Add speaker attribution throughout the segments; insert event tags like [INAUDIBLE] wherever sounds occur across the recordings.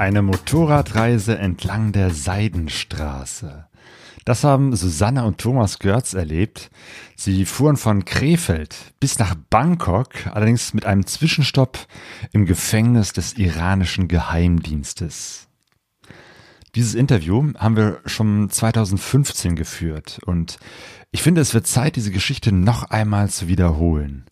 Speaker 1: Eine Motorradreise entlang der Seidenstraße. Das haben Susanne und Thomas Görz erlebt. Sie fuhren von Krefeld bis nach Bangkok, allerdings mit einem Zwischenstopp im Gefängnis des iranischen Geheimdienstes. Dieses Interview haben wir schon 2015 geführt und ich finde, es wird Zeit, diese Geschichte noch einmal zu wiederholen.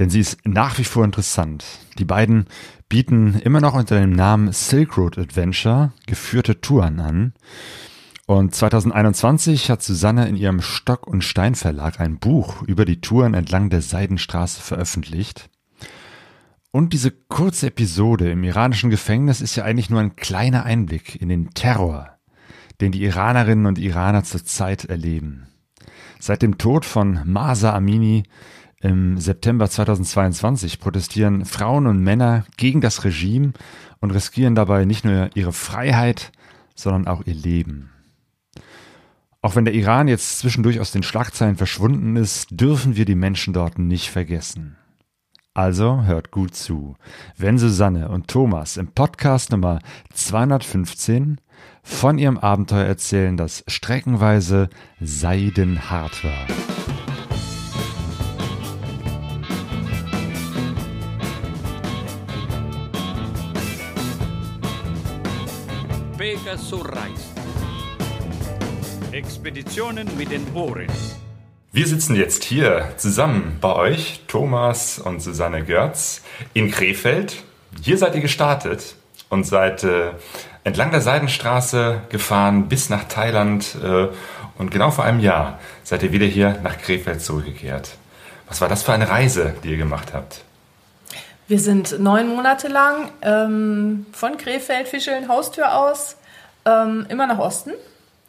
Speaker 1: Denn sie ist nach wie vor interessant. Die beiden bieten immer noch unter dem Namen Silk Road Adventure geführte Touren an. Und 2021 hat Susanne in ihrem Stock- und Stein Verlag ein Buch über die Touren entlang der Seidenstraße veröffentlicht. Und diese kurze Episode im iranischen Gefängnis ist ja eigentlich nur ein kleiner Einblick in den Terror, den die Iranerinnen und Iraner zurzeit erleben. Seit dem Tod von Masa Amini im September 2022 protestieren Frauen und Männer gegen das Regime und riskieren dabei nicht nur ihre Freiheit, sondern auch ihr Leben. Auch wenn der Iran jetzt zwischendurch aus den Schlagzeilen verschwunden ist, dürfen wir die Menschen dort nicht vergessen. Also hört gut zu, wenn Susanne und Thomas im Podcast Nummer 215 von ihrem Abenteuer erzählen, das streckenweise seidenhart war.
Speaker 2: Pegasus Reis. Expeditionen mit den Ohren.
Speaker 1: Wir sitzen jetzt hier zusammen bei euch, Thomas und Susanne Görz, in Krefeld. Hier seid ihr gestartet und seid äh, entlang der Seidenstraße gefahren bis nach Thailand äh, und genau vor einem Jahr seid ihr wieder hier nach Krefeld zurückgekehrt. Was war das für eine Reise, die ihr gemacht habt?
Speaker 3: Wir sind neun Monate lang ähm, von Krefeld, Fischeln, Haustür aus, ähm, immer nach Osten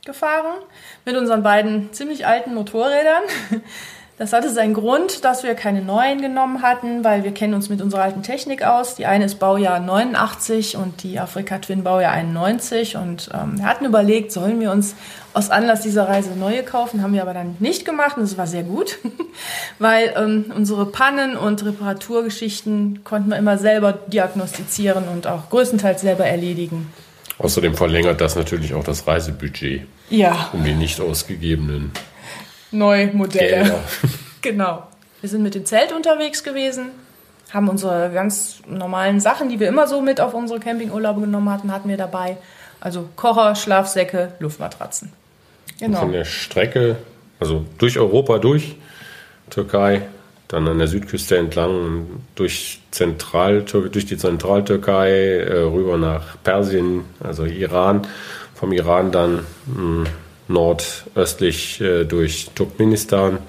Speaker 3: gefahren mit unseren beiden ziemlich alten Motorrädern. Das hatte seinen Grund, dass wir keine neuen genommen hatten, weil wir kennen uns mit unserer alten Technik aus. Die eine ist Baujahr 89 und die Afrika Twin Baujahr 91. Und ähm, wir hatten überlegt, sollen wir uns aus Anlass dieser Reise neue kaufen, haben wir aber dann nicht gemacht und es war sehr gut, [LAUGHS] weil ähm, unsere Pannen und Reparaturgeschichten konnten wir immer selber diagnostizieren und auch größtenteils selber erledigen.
Speaker 4: Außerdem verlängert das natürlich auch das Reisebudget.
Speaker 3: Ja.
Speaker 4: Um die nicht ausgegebenen
Speaker 3: Neumodelle. Gelder. [LAUGHS] genau. Wir sind mit dem Zelt unterwegs gewesen, haben unsere ganz normalen Sachen, die wir immer so mit auf unsere Campingurlaube genommen hatten, hatten wir dabei. Also Kocher, Schlafsäcke, Luftmatratzen.
Speaker 4: Genau. Von der Strecke, also durch Europa durch, Türkei, dann an der Südküste entlang durch, Zentral durch die Zentraltürkei äh, rüber nach Persien, also Iran, vom Iran dann hm, nordöstlich äh, durch Turkmenistan,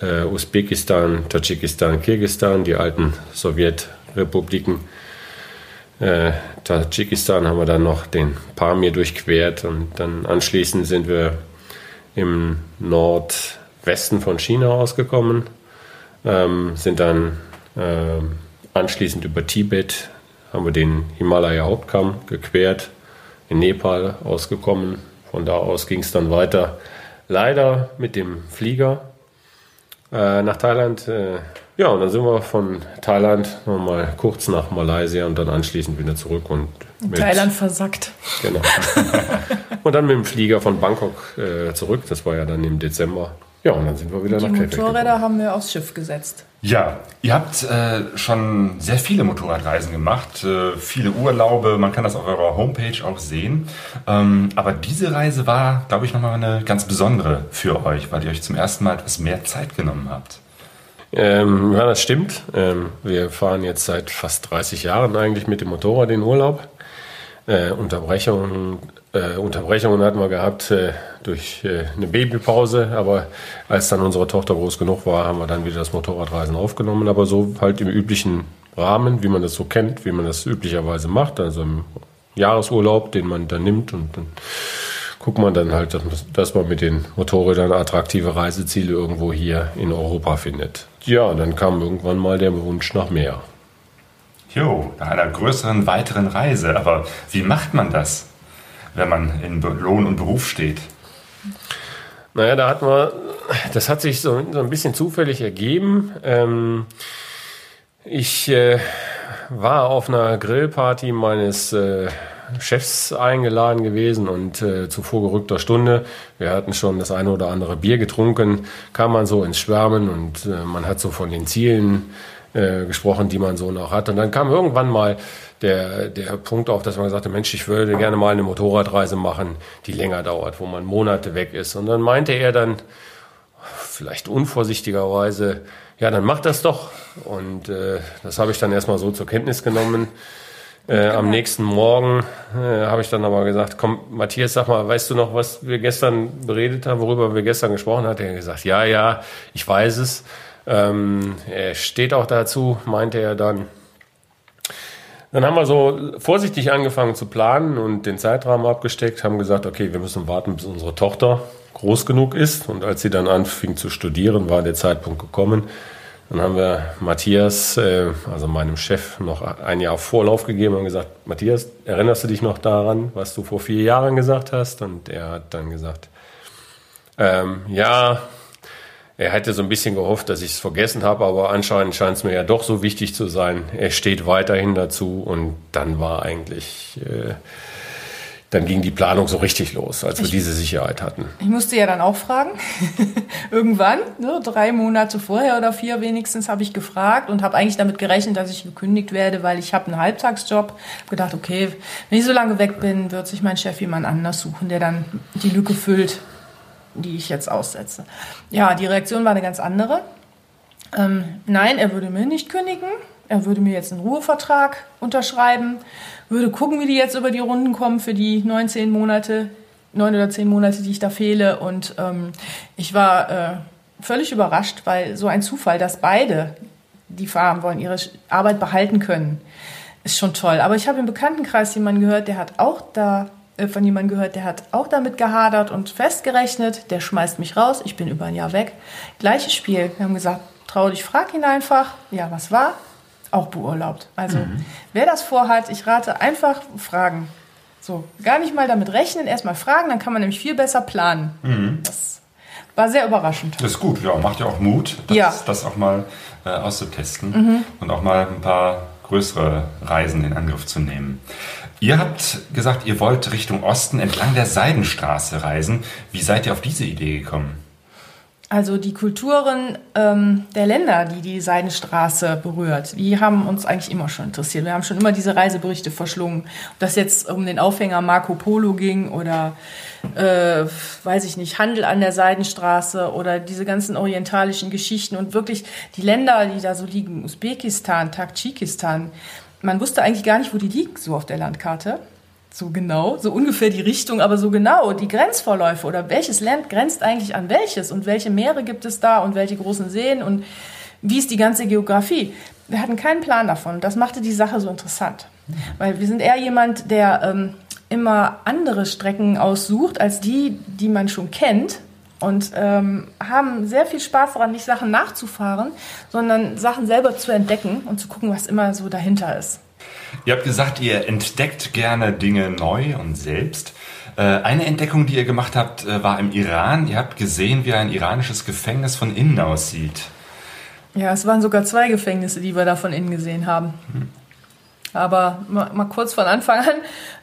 Speaker 4: äh, Usbekistan, Tadschikistan, Kirgistan, die alten Sowjetrepubliken. Äh, Tadschikistan haben wir dann noch den Pamir durchquert und dann anschließend sind wir im Nordwesten von China ausgekommen ähm, sind dann äh, anschließend über Tibet, haben wir den Himalaya-Hauptkamm gequert, in Nepal ausgekommen. Von da aus ging es dann weiter, leider mit dem Flieger äh, nach Thailand. Äh, ja, und dann sind wir von Thailand nochmal kurz nach Malaysia und dann anschließend wieder zurück und
Speaker 3: mit, Thailand versackt.
Speaker 4: Genau. [LAUGHS] und dann mit dem Flieger von Bangkok äh, zurück. Das war ja dann im Dezember. Ja, und dann sind wir wieder
Speaker 3: die
Speaker 4: nach
Speaker 3: Krefeld Die Motorräder haben wir aufs Schiff gesetzt.
Speaker 1: Ja, ihr habt äh, schon sehr viele Motorradreisen gemacht, äh, viele Urlaube, man kann das auf eurer Homepage auch sehen. Ähm, aber diese Reise war, glaube ich, nochmal eine ganz besondere für euch, weil ihr euch zum ersten Mal etwas mehr Zeit genommen habt.
Speaker 4: Ähm, ja, das stimmt. Ähm, wir fahren jetzt seit fast 30 Jahren eigentlich mit dem Motorrad in Urlaub. Äh, Unterbrechungen, äh, Unterbrechungen hatten wir gehabt äh, durch äh, eine Babypause, aber als dann unsere Tochter groß genug war, haben wir dann wieder das Motorradreisen aufgenommen, aber so halt im üblichen Rahmen, wie man das so kennt, wie man das üblicherweise macht, also im Jahresurlaub, den man dann nimmt und dann guckt man dann halt, dass man mit den Motorrädern attraktive Reiseziele irgendwo hier in Europa findet. Ja, dann kam irgendwann mal der Wunsch nach mehr.
Speaker 1: Jo, nach einer größeren, weiteren Reise. Aber wie macht man das, wenn man in Lohn und Beruf steht?
Speaker 4: Naja, da hat man, das hat sich so, so ein bisschen zufällig ergeben. Ähm, ich äh, war auf einer Grillparty meines äh, Chefs eingeladen gewesen und äh, zu vorgerückter Stunde, wir hatten schon das eine oder andere Bier getrunken, kam man so ins Schwärmen und äh, man hat so von den Zielen äh, gesprochen, die man so noch hat. Und dann kam irgendwann mal der, der Punkt auf, dass man gesagt hat, Mensch, ich würde gerne mal eine Motorradreise machen, die länger dauert, wo man Monate weg ist. Und dann meinte er dann, vielleicht unvorsichtigerweise, ja, dann mach das doch. Und äh, das habe ich dann erstmal so zur Kenntnis genommen. Äh, am nächsten Morgen äh, habe ich dann aber gesagt, komm, Matthias, sag mal, weißt du noch, was wir gestern beredet haben, worüber wir gestern gesprochen haben? Er hat gesagt, ja, ja, ich weiß es. Ähm, er steht auch dazu, meinte er dann. Dann haben wir so vorsichtig angefangen zu planen und den Zeitrahmen abgesteckt, haben gesagt, okay, wir müssen warten, bis unsere Tochter groß genug ist. Und als sie dann anfing zu studieren, war der Zeitpunkt gekommen. Dann haben wir Matthias, äh, also meinem Chef, noch ein Jahr Vorlauf gegeben und gesagt, Matthias, erinnerst du dich noch daran, was du vor vier Jahren gesagt hast? Und er hat dann gesagt, ähm, ja, er hätte so ein bisschen gehofft, dass ich es vergessen habe, aber anscheinend scheint es mir ja doch so wichtig zu sein. Er steht weiterhin dazu und dann war eigentlich, äh, dann ging die Planung so richtig los, als wir
Speaker 3: Ich-
Speaker 4: diese Sicherheit hatten.
Speaker 3: Ich musste ja dann auch fragen. [LAUGHS] Irgendwann, ne, drei Monate vorher oder vier wenigstens, habe ich gefragt und habe eigentlich damit gerechnet, dass ich gekündigt werde, weil ich habe einen Halbtagsjob. Hab gedacht, okay, wenn ich so lange weg bin, wird sich mein Chef jemand anders suchen, der dann die Lücke füllt, die ich jetzt aussetze. Ja, die Reaktion war eine ganz andere. Ähm, nein, er würde mir nicht kündigen. Er würde mir jetzt einen Ruhevertrag unterschreiben, würde gucken, wie die jetzt über die Runden kommen für die 19 Monate, neun oder zehn Monate, die ich da fehle. Und ähm, ich war äh, völlig überrascht, weil so ein Zufall, dass beide, die fahren wollen, ihre Arbeit behalten können, ist schon toll. Aber ich habe im Bekanntenkreis jemanden gehört, der hat auch da von jemandem gehört, der hat auch damit gehadert und festgerechnet, der schmeißt mich raus, ich bin über ein Jahr weg. Gleiches Spiel. Wir haben gesagt, trau dich, frag ihn einfach. Ja, was war? Auch beurlaubt. Also, wer das vorhat, ich rate einfach fragen. So, gar nicht mal damit rechnen, erstmal fragen, dann kann man nämlich viel besser planen. Das war sehr überraschend.
Speaker 1: Das ist gut, ja, macht ja auch Mut, das,
Speaker 3: Ja.
Speaker 1: das auch mal äh, auszutesten und auch mal ein paar größere Reisen in Angriff zu nehmen. Ihr habt gesagt, ihr wollt Richtung Osten entlang der Seidenstraße reisen. Wie seid ihr auf diese Idee gekommen?
Speaker 3: Also die Kulturen ähm, der Länder, die die Seidenstraße berührt, die haben uns eigentlich immer schon interessiert. Wir haben schon immer diese Reiseberichte verschlungen. Ob das jetzt um den Aufhänger Marco Polo ging oder, äh, weiß ich nicht, Handel an der Seidenstraße oder diese ganzen orientalischen Geschichten und wirklich die Länder, die da so liegen, Usbekistan, Tadschikistan, man wusste eigentlich gar nicht, wo die liegen, so auf der Landkarte so genau, so ungefähr die Richtung, aber so genau die Grenzverläufe oder welches Land grenzt eigentlich an welches und welche Meere gibt es da und welche großen Seen und wie ist die ganze Geografie. Wir hatten keinen Plan davon. Das machte die Sache so interessant, weil wir sind eher jemand, der ähm, immer andere Strecken aussucht als die, die man schon kennt und ähm, haben sehr viel Spaß daran, nicht Sachen nachzufahren, sondern Sachen selber zu entdecken und zu gucken, was immer so dahinter ist.
Speaker 1: Ihr habt gesagt, ihr entdeckt gerne Dinge neu und selbst. Äh, Eine Entdeckung, die ihr gemacht habt, äh, war im Iran. Ihr habt gesehen, wie ein iranisches Gefängnis von innen aussieht.
Speaker 3: Ja, es waren sogar zwei Gefängnisse, die wir da von innen gesehen haben. Aber mal, mal kurz von Anfang an.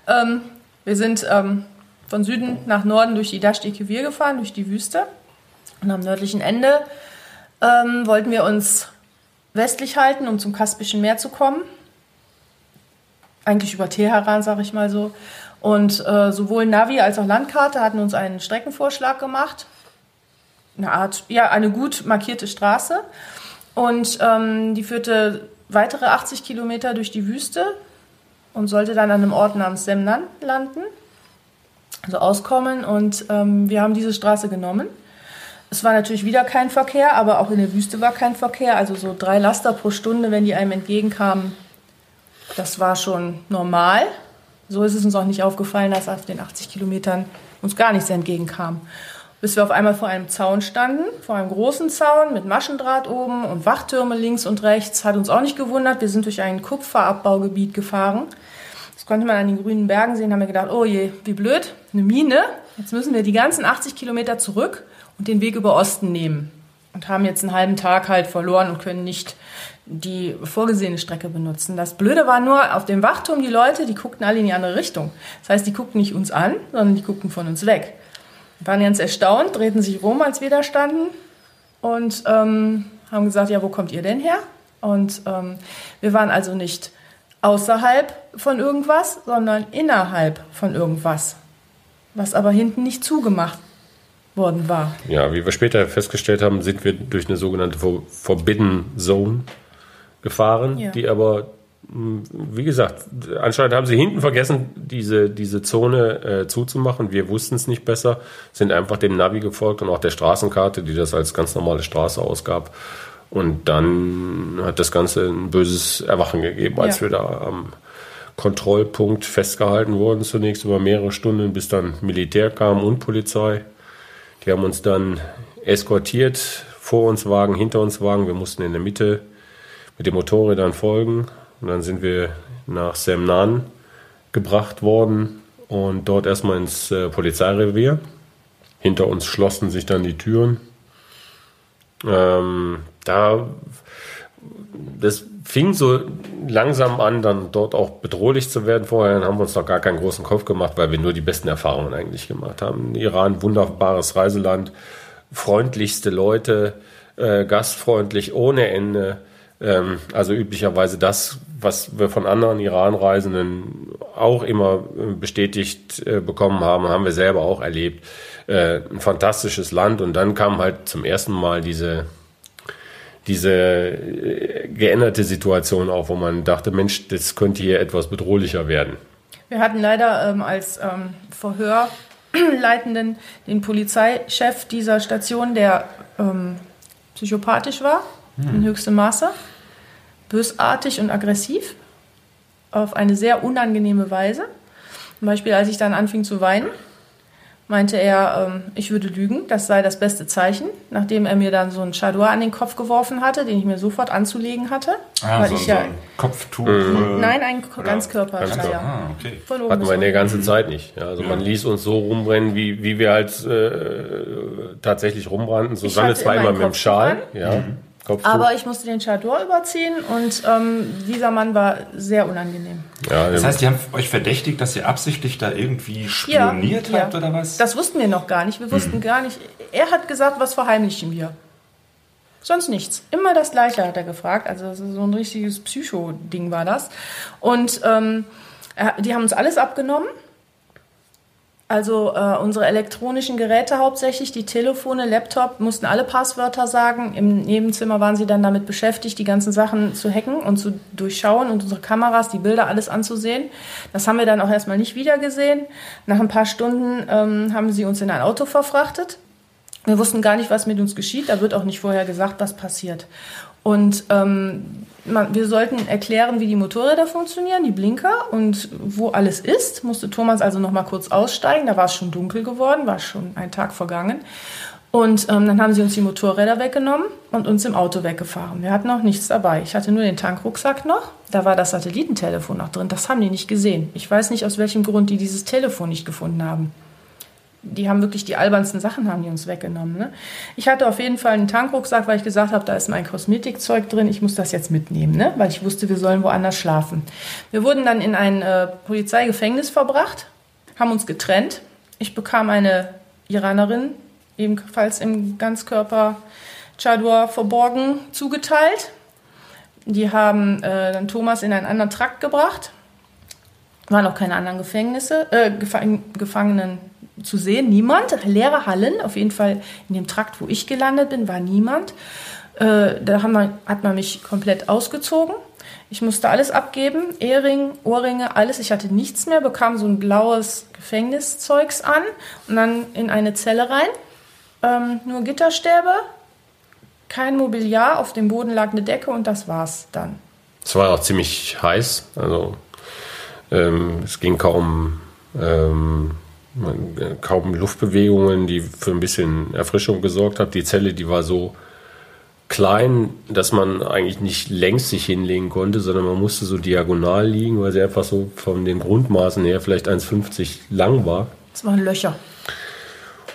Speaker 3: Ähm, wir sind ähm, von Süden nach Norden durch die Dashti Kivir gefahren, durch die Wüste. Und am nördlichen Ende ähm, wollten wir uns westlich halten, um zum Kaspischen Meer zu kommen. Eigentlich über Teheran, sag ich mal so. Und äh, sowohl Navi als auch Landkarte hatten uns einen Streckenvorschlag gemacht. Eine Art, ja, eine gut markierte Straße. Und ähm, die führte weitere 80 Kilometer durch die Wüste und sollte dann an einem Ort namens Semnan landen, also auskommen. Und ähm, wir haben diese Straße genommen. Es war natürlich wieder kein Verkehr, aber auch in der Wüste war kein Verkehr. Also so drei Laster pro Stunde, wenn die einem entgegenkamen, das war schon normal. So ist es uns auch nicht aufgefallen, dass auf den 80 Kilometern uns gar nichts entgegenkam. Bis wir auf einmal vor einem Zaun standen, vor einem großen Zaun mit Maschendraht oben und Wachtürme links und rechts. Hat uns auch nicht gewundert. Wir sind durch ein Kupferabbaugebiet gefahren. Das konnte man an den grünen Bergen sehen. Haben wir gedacht, oh je, wie blöd, eine Mine. Jetzt müssen wir die ganzen 80 Kilometer zurück und den Weg über Osten nehmen. Und haben jetzt einen halben Tag halt verloren und können nicht die vorgesehene Strecke benutzen. Das Blöde war nur, auf dem Wachturm die Leute, die guckten alle in die andere Richtung. Das heißt, die guckten nicht uns an, sondern die guckten von uns weg. Die waren ganz erstaunt, drehten sich rum, als wir da standen und ähm, haben gesagt, ja, wo kommt ihr denn her? Und ähm, wir waren also nicht außerhalb von irgendwas, sondern innerhalb von irgendwas, was aber hinten nicht zugemacht worden war.
Speaker 4: Ja, wie wir später festgestellt haben, sind wir durch eine sogenannte Forbidden Zone gefahren,
Speaker 3: Ja.
Speaker 4: die aber, mh, wie gesagt, anscheinend haben sie hinten vergessen, diese, diese Zone äh, zuzumachen. Wir wussten es nicht besser, sind einfach dem Navi gefolgt und auch der Straßenkarte, die das als ganz normale Straße ausgab. Und dann hat das Ganze ein böses Erwachen gegeben, als
Speaker 3: Ja.
Speaker 4: wir da am Kontrollpunkt festgehalten wurden, zunächst über mehrere Stunden, bis dann Militär kam und Polizei. Die haben uns dann eskortiert, vor uns Wagen, hinter uns Wagen. Wir mussten in der Mitte mit den Motorrädern folgen. Und dann sind wir nach Semnan gebracht worden und dort erstmal ins äh, Polizeirevier. Hinter uns schlossen sich dann die Türen. Ähm, da, das fing so langsam an, dann dort auch bedrohlich zu werden. Vorher haben wir uns noch gar keinen großen Kopf gemacht, weil wir nur die besten Erfahrungen eigentlich gemacht haben. Iran, wunderbares Reiseland, freundlichste Leute, äh, gastfreundlich ohne Ende. Ähm, also üblicherweise das, was wir von anderen Iran-Reisenden auch immer äh, bestätigt äh, bekommen haben, haben wir selber auch erlebt. Äh, ein fantastisches Land und dann kam halt zum ersten Mal diese diese äh, geänderte Situation auf, wo man dachte, Mensch, das könnte hier etwas bedrohlicher werden.
Speaker 3: Wir hatten leider ähm, als ähm, Verhörleitenden [CLEARS THROAT] den Polizeichef dieser Station, der ähm, psychopathisch war, in höchstem Maße, bösartig und aggressiv, auf eine sehr unangenehme Weise. Zum Beispiel, als ich dann anfing zu weinen, meinte er, ähm, ich würde lügen, das sei das beste Zeichen, nachdem er mir dann so ein Chador an den Kopf geworfen hatte, den ich mir sofort anzulegen hatte.
Speaker 1: Ah,
Speaker 3: weil
Speaker 1: so,
Speaker 3: ich
Speaker 1: so
Speaker 3: ja,
Speaker 1: ein Kopftuch.
Speaker 4: Mhm.
Speaker 1: äh,
Speaker 3: nein, ein Ganzkörperschleier.
Speaker 4: Ganzkörper.
Speaker 1: Ah, okay.
Speaker 3: Von oben
Speaker 4: Hatten wir in der ganzen Zeit nicht. Ja, also man ließ uns so rumrennen, wie, wie wir halt äh, tatsächlich rumrannten. Susanne zwar
Speaker 3: immer
Speaker 4: immer mit dem Schal.
Speaker 3: an.
Speaker 4: Ja, Kopftuch.
Speaker 3: Aber ich musste den Chador überziehen und ähm, dieser Mann war sehr unangenehm.
Speaker 4: ja,
Speaker 1: Das heißt, die haben euch verdächtigt, dass ihr absichtlich da irgendwie spioniert
Speaker 3: Ja,
Speaker 1: habt
Speaker 3: ja.
Speaker 1: oder was?
Speaker 3: Das wussten wir noch gar nicht. Wir
Speaker 4: Hm.
Speaker 3: wussten gar nicht. Er hat gesagt, was verheimlichen wir? Sonst nichts. Immer das Gleiche hat er gefragt. Also das ist so ein richtiges Psycho-Ding war das. Und ähm, die haben uns alles abgenommen. Also äh, unsere elektronischen Geräte hauptsächlich, die Telefone, Laptop, mussten alle Passwörter sagen. Im Nebenzimmer waren sie dann damit beschäftigt, die ganzen Sachen zu hacken und zu durchschauen und unsere Kameras, die Bilder, alles anzusehen. Das haben wir dann auch erstmal nicht wiedergesehen. Nach ein paar Stunden ähm, haben sie uns in ein Auto verfrachtet. Wir wussten gar nicht, was mit uns geschieht. Da wird auch nicht vorher gesagt, was passiert. Und ähm, wir sollten erklären, wie die Motorräder funktionieren, die Blinker und wo alles ist. Musste Thomas also noch mal kurz aussteigen. Da war es schon dunkel geworden, war schon ein Tag vergangen. Und ähm, dann haben sie uns die Motorräder weggenommen und uns im Auto weggefahren. Wir hatten auch nichts dabei. Ich hatte nur den Tankrucksack noch. Da war das Satellitentelefon noch drin. Das haben die nicht gesehen. Ich weiß nicht, aus welchem Grund die dieses Telefon nicht gefunden haben die haben wirklich die albernsten Sachen haben die uns weggenommen. Ne? Ich hatte auf jeden Fall einen Tankrucksack, weil ich gesagt habe, da ist mein Kosmetikzeug drin, ich muss das jetzt mitnehmen, ne? weil ich wusste, wir sollen woanders schlafen. Wir wurden dann in ein äh, Polizeigefängnis verbracht, haben uns getrennt. Ich bekam eine Iranerin, ebenfalls im Ganzkörper Chador verborgen, zugeteilt. Die haben äh, dann Thomas in einen anderen Trakt gebracht. Waren auch keine anderen Gefängnisse, äh, Gefa- Gefangenen zu sehen. Niemand. Leere Hallen. Auf jeden Fall in dem Trakt, wo ich gelandet bin, war niemand. Äh, da hat man mich komplett ausgezogen. Ich musste alles abgeben. Ehering, Ohrringe, alles. Ich hatte nichts mehr, bekam so ein blaues Gefängniszeugs an und dann in eine Zelle rein. Ähm, nur Gitterstäbe, kein Mobiliar, auf dem Boden lag eine Decke und das war's dann.
Speaker 4: Es war auch ziemlich heiß. Also ähm, es ging kaum, ähm, äh, kaum Luftbewegungen, die für ein bisschen Erfrischung gesorgt haben. Die Zelle, die war so klein, dass man eigentlich nicht längs sich hinlegen konnte, sondern man musste so diagonal liegen, weil sie einfach so von den Grundmaßen her vielleicht 1,50 lang war.
Speaker 3: Es waren Löcher.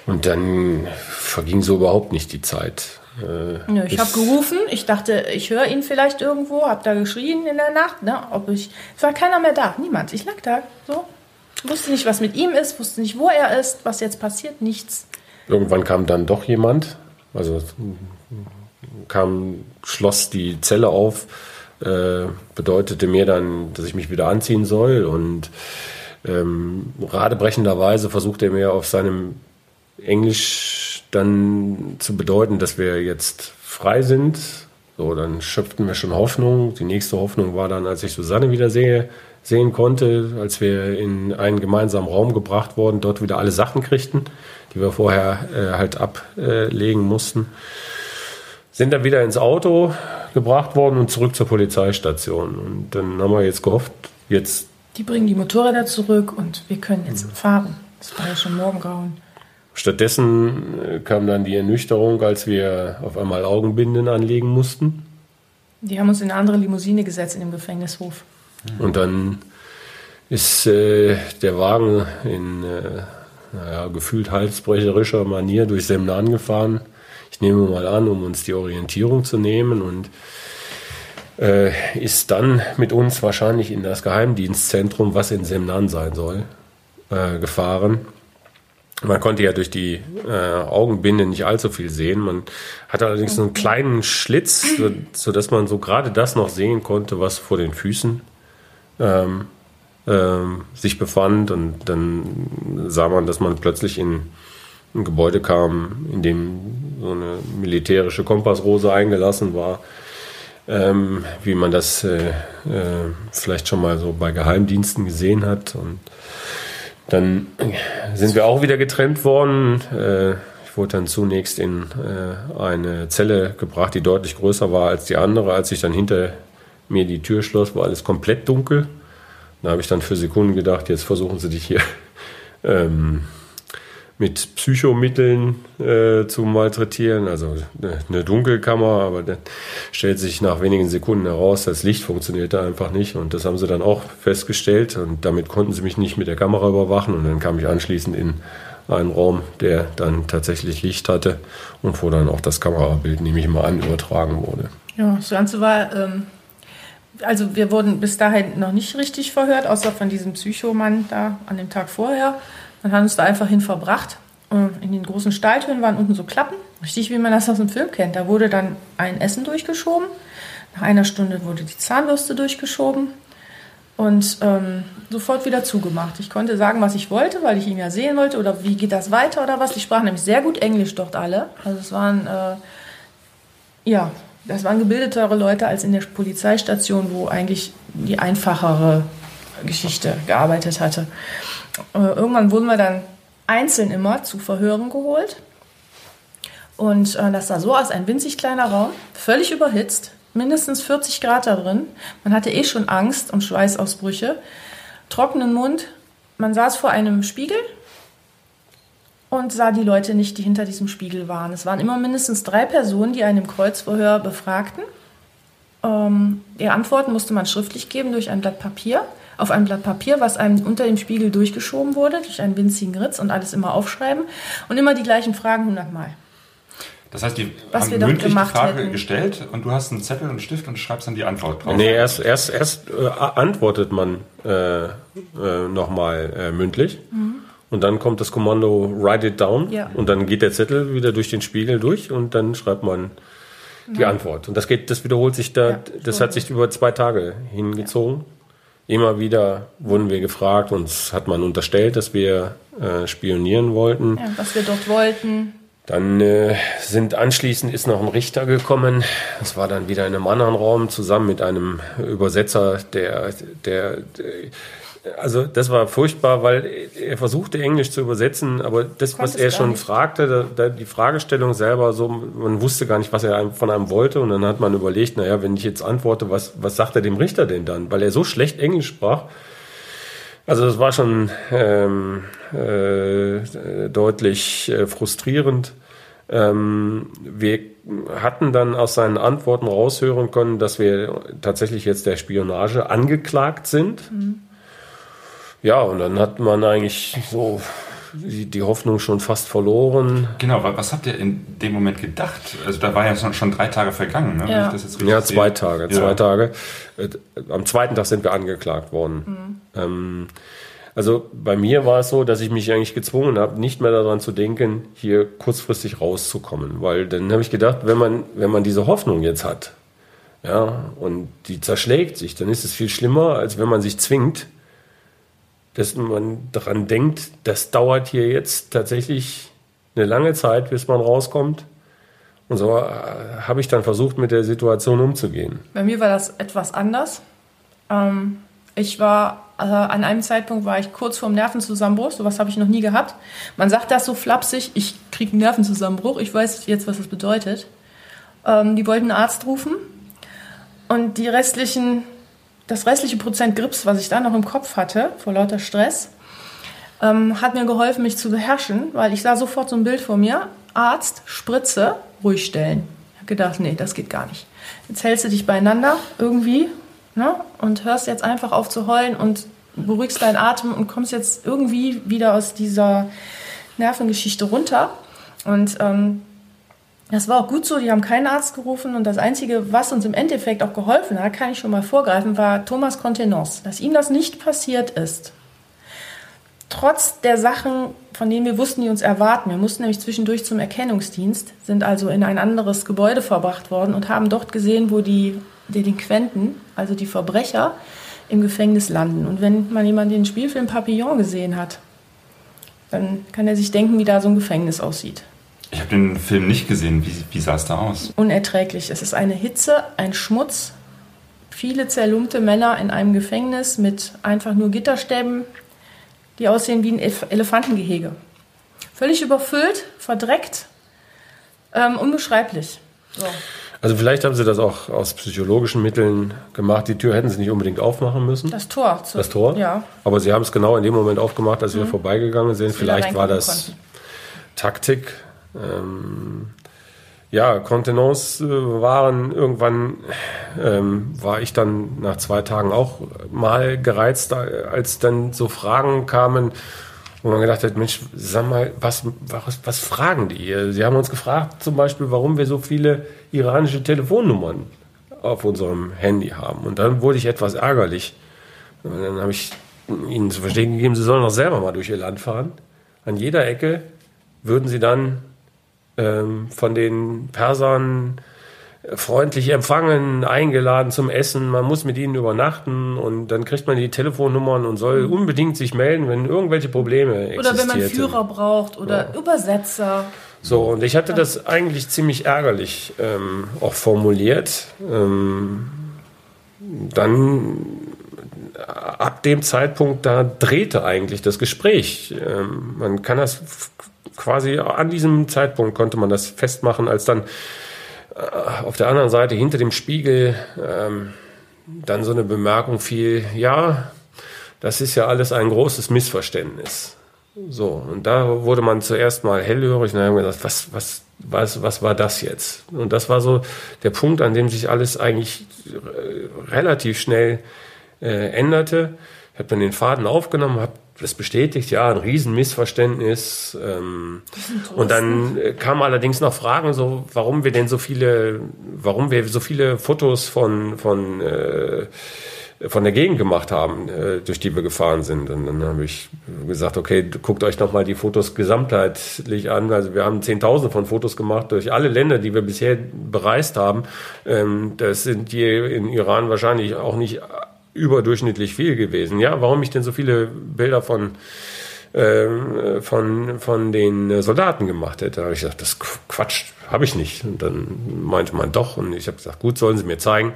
Speaker 4: Und dann verging so überhaupt nicht die Zeit. Äh,
Speaker 3: Nö, ich habe gerufen, ich dachte, ich höre ihn vielleicht irgendwo, habe da geschrien in der Nacht, ne, ob ich, es war keiner mehr da, niemand, ich lag da, so, wusste nicht, was mit ihm ist, wusste nicht, wo er ist, was jetzt passiert, nichts.
Speaker 4: Irgendwann kam dann doch jemand, also kam, schloss die Zelle auf, äh, bedeutete mir dann, dass ich mich wieder anziehen soll und ähm, radebrechenderweise versuchte er mir auf seinem Englisch dann zu bedeuten, dass wir jetzt frei sind. So, dann schöpften wir schon Hoffnung. Die nächste Hoffnung war dann, als ich Susanne wieder sehe, sehen konnte, als wir in einen gemeinsamen Raum gebracht wurden, dort wieder alle Sachen kriegten, die wir vorher äh, halt ablegen mussten. Sind dann wieder ins Auto gebracht worden und zurück zur Polizeistation. Und dann haben wir jetzt gehofft, jetzt
Speaker 3: Die bringen die Motorräder zurück und wir können jetzt fahren. Es war ja schon Morgengrauen.
Speaker 4: Stattdessen äh, kam dann die Ernüchterung, als wir auf einmal Augenbinden anlegen mussten.
Speaker 3: Die haben uns in eine andere Limousine gesetzt in dem Gefängnishof.
Speaker 4: Und dann ist äh, der Wagen in äh, naja, gefühlt halsbrecherischer Manier durch Semnan gefahren. Ich nehme mal an, um uns die Orientierung zu nehmen und äh, ist dann mit uns wahrscheinlich in das Geheimdienstzentrum, was in Semnan sein soll, äh, gefahren. Man konnte ja durch die äh, Augenbinde nicht allzu viel sehen. Man hatte allerdings so einen kleinen Schlitz, so, sodass man so gerade das noch sehen konnte, was vor den Füßen ähm, ähm, sich befand. Und dann sah man, dass man plötzlich in ein Gebäude kam, in dem so eine militärische Kompassrose eingelassen war, ähm, wie man das äh, äh, vielleicht schon mal so bei Geheimdiensten gesehen hat. Und dann sind wir auch wieder getrennt worden. Äh, ich wurde dann zunächst in äh, eine Zelle gebracht, die deutlich größer war als die andere. Als ich dann hinter mir die Tür schloss, war alles komplett dunkel. Da habe ich dann für Sekunden gedacht, jetzt versuchen sie dich hier [LAUGHS] ähm, mit Psychomitteln äh, zu malträtieren. Also eine, eine Dunkelkammer, aber dann stellt sich nach wenigen Sekunden heraus, das Licht funktionierte einfach nicht. Und das haben sie dann auch festgestellt. Und damit konnten sie mich nicht mit der Kamera überwachen. Und dann kam ich anschließend in einen Raum, der dann tatsächlich Licht hatte und wo dann auch das Kamerabild, nehme ich mal an, übertragen wurde.
Speaker 3: Ja, das Ganze war, ähm, also wir wurden bis dahin noch nicht richtig verhört, außer von diesem Psychomann da an dem Tag vorher. Man hat uns da einfach hin verbracht. In den großen Stahltüren waren unten so Klappen, richtig wie man das aus dem Film kennt. Da wurde dann ein Essen durchgeschoben. Nach einer Stunde wurde die Zahnbürste durchgeschoben und ähm, sofort wieder zugemacht. Ich konnte sagen, was ich wollte, weil ich ihn ja sehen wollte oder wie geht das weiter oder was. Die sprachen nämlich sehr gut Englisch dort alle. Also es waren äh, ja, das waren gebildetere Leute als in der Polizeistation, wo eigentlich die einfachere Geschichte gearbeitet hatte. Äh, Irgendwann wurden wir dann einzeln immer zu Verhören geholt. Und äh, das sah so aus, ein winzig kleiner Raum, völlig überhitzt, mindestens 40 Grad da drin. Man hatte eh schon Angst und Schweißausbrüche, trockenen Mund. Man saß vor einem Spiegel und sah die Leute nicht, die hinter diesem Spiegel waren. Es waren immer mindestens drei Personen, die einen im Kreuzverhör befragten. Ähm, die Antworten musste man schriftlich geben durch ein Blatt Papier. Auf ein Blatt Papier, was einem unter dem Spiegel durchgeschoben wurde, durch einen winzigen Ritz und alles immer aufschreiben. Und immer die gleichen Fragen hundertmal.
Speaker 1: Das heißt, die
Speaker 3: Was
Speaker 1: haben
Speaker 3: wir
Speaker 1: mündlich die Frage
Speaker 3: hätten.
Speaker 1: gestellt und du hast einen Zettel und einen Stift und schreibst dann die Antwort drauf.
Speaker 4: Nee, erst, erst, erst äh, antwortet man äh, äh, nochmal äh, mündlich. Und dann kommt das Kommando Write it down.
Speaker 3: Ja.
Speaker 4: Und dann geht der Zettel wieder durch den Spiegel durch und dann schreibt man die Antwort. Und das geht, das wiederholt sich da,
Speaker 3: Ja,
Speaker 4: das hat sich über zwei Tage hingezogen. Immer wieder wurden wir gefragt, uns hat man unterstellt, dass wir äh, spionieren wollten.
Speaker 3: Ja, was wir dort wollten.
Speaker 4: Dann äh, sind anschließend ist noch ein Richter gekommen. Das war dann wieder in einem anderen Raum zusammen mit einem Übersetzer, der, der, der also das war furchtbar, weil er versuchte Englisch zu übersetzen, aber das, was er schon
Speaker 3: nicht.
Speaker 4: fragte, da, da die Fragestellung selber so, man wusste gar nicht, was er von einem wollte und dann hat man überlegt, naja, wenn ich jetzt antworte, was, was sagt er dem Richter denn dann? Weil er so schlecht Englisch sprach. Also das war schon ähm, äh, deutlich äh, frustrierend. Ähm, wir hatten dann aus seinen Antworten raushören können, dass wir tatsächlich jetzt der Spionage angeklagt sind. Ja, und dann hat man eigentlich so die, Hoffnung schon fast verloren.
Speaker 1: Genau, wa- was habt ihr in dem Moment gedacht? Also da war ja schon, drei Tage vergangen, ne? wenn
Speaker 3: Ja.
Speaker 1: ich das jetzt richtig
Speaker 4: Ja, zwei
Speaker 1: sehe.
Speaker 4: Tage.
Speaker 1: Ja.
Speaker 4: Zwei Tage. Äh, Am zweiten Tag sind wir angeklagt worden. Ähm, also bei mir war es so, dass ich mich eigentlich gezwungen habe, nicht mehr daran zu denken, hier kurzfristig rauszukommen. Weil dann habe ich gedacht, wenn man, wenn man diese Hoffnung jetzt hat, ja, und die zerschlägt sich, dann ist es viel schlimmer, als wenn man sich zwingt, dass man daran denkt, das dauert hier jetzt tatsächlich eine lange Zeit, bis man rauskommt. Und so äh, habe ich dann versucht, mit der Situation umzugehen.
Speaker 3: Bei mir war das etwas anders. Ähm, ich war, also an einem Zeitpunkt war ich kurz vorm Nervenzusammenbruch. Sowas habe ich noch nie gehabt. Man sagt das so flapsig, ich kriege einen Nervenzusammenbruch. Ich weiß jetzt, was das bedeutet. Ähm, die wollten einen Arzt rufen. Und die restlichen, das restliche Prozent Grips, was ich da noch im Kopf hatte, vor lauter Stress, ähm, hat mir geholfen, mich zu beherrschen, weil ich sah sofort so ein Bild vor mir. Arzt, Spritze, ruhig stellen. Ich habe gedacht, nee, das geht gar nicht. Jetzt hältst du dich beieinander irgendwie ne, und hörst jetzt einfach auf zu heulen und beruhigst deinen Atem und kommst jetzt irgendwie wieder aus dieser Nervengeschichte runter. Und ähm, das war auch gut so, die haben keinen Arzt gerufen und das Einzige, was uns im Endeffekt auch geholfen hat, kann ich schon mal vorgreifen, war Thomas Contenance. Dass ihm das nicht passiert ist, trotz der Sachen, von denen wir wussten, die uns erwarten. Wir mussten nämlich zwischendurch zum Erkennungsdienst, sind also in ein anderes Gebäude verbracht worden und haben dort gesehen, wo die Delinquenten, also die Verbrecher, im Gefängnis landen. Und wenn man jemanden den Spielfilm Papillon gesehen hat, dann kann er sich denken, wie da so ein Gefängnis aussieht.
Speaker 1: Ich habe den Film nicht gesehen. Wie, wie sah es da aus?
Speaker 3: Unerträglich. Es ist eine Hitze, ein Schmutz, viele zerlumpte Männer in einem Gefängnis mit einfach nur Gitterstäben, die aussehen wie ein Elef Elefantengehege. Völlig überfüllt, verdreckt, ähm, unbeschreiblich. So.
Speaker 4: Also vielleicht haben sie das auch aus psychologischen Mitteln gemacht. Die Tür hätten sie nicht unbedingt aufmachen müssen.
Speaker 3: Das Tor. zu-
Speaker 4: Das Tor?
Speaker 3: Ja. Mhm.
Speaker 4: Aber sie haben es genau in dem Moment aufgemacht, als wir vorbeigegangen sind.
Speaker 3: wir
Speaker 4: Vielleicht war das
Speaker 3: konnten.
Speaker 4: Taktik. Ähm, ja, Kontenance äh, waren irgendwann, ähm, war ich dann nach zwei Tagen auch mal gereizt, als dann so Fragen kamen, wo man gedacht hat, Mensch, sag mal, was, was, was fragen die hier? Sie haben uns gefragt zum Beispiel, warum wir so viele iranische Telefonnummern auf unserem Handy haben. Und dann wurde ich etwas ärgerlich. Und dann habe ich ihnen zu verstehen gegeben, sie sollen doch selber mal durch ihr Land fahren. An jeder Ecke würden sie dann ähm, von den Persern freundlich empfangen, eingeladen zum Essen. Man muss mit ihnen übernachten und dann kriegt man die Telefonnummern und soll unbedingt sich melden, wenn irgendwelche Probleme existieren.
Speaker 3: Oder wenn man Führer braucht oder Übersetzer.
Speaker 4: So, und ich hatte das eigentlich ziemlich ärgerlich ähm, auch formuliert. Ähm, dann äh, ab dem Zeitpunkt, da drehte eigentlich das Gespräch. Ähm, man kann das quasi an diesem Zeitpunkt konnte man das festmachen, als dann auf der anderen Seite hinter dem Spiegel ähm, dann so eine Bemerkung fiel, ja, das ist ja alles ein großes Missverständnis. So, und da wurde man zuerst mal hellhörig und dann haben wir gesagt, was, was, was, was war das jetzt? Und das war so der Punkt, an dem sich alles eigentlich äh, relativ schnell äh, änderte. Ich habe dann den Faden aufgenommen, habe das bestätigt, ja, ein Riesenmissverständnis. Ähm, und dann äh, kamen allerdings noch Fragen, so, warum wir denn so viele, warum wir so viele Fotos von, von äh, von der Gegend gemacht haben, äh, durch die wir gefahren sind. Und dann habe ich gesagt, okay, guckt euch noch mal die Fotos gesamtheitlich an. Also wir haben Zehntausende von Fotos gemacht durch alle Länder, die wir bisher bereist haben. Ähm, das sind die in Iran wahrscheinlich auch nicht überdurchschnittlich viel gewesen. Ja, warum ich denn so viele Bilder von ähm, von, von den Soldaten gemacht hätte. Da habe ich gesagt, das Quatsch, habe ich nicht. Und dann meinte man doch. Und ich habe gesagt, gut, sollen Sie mir zeigen.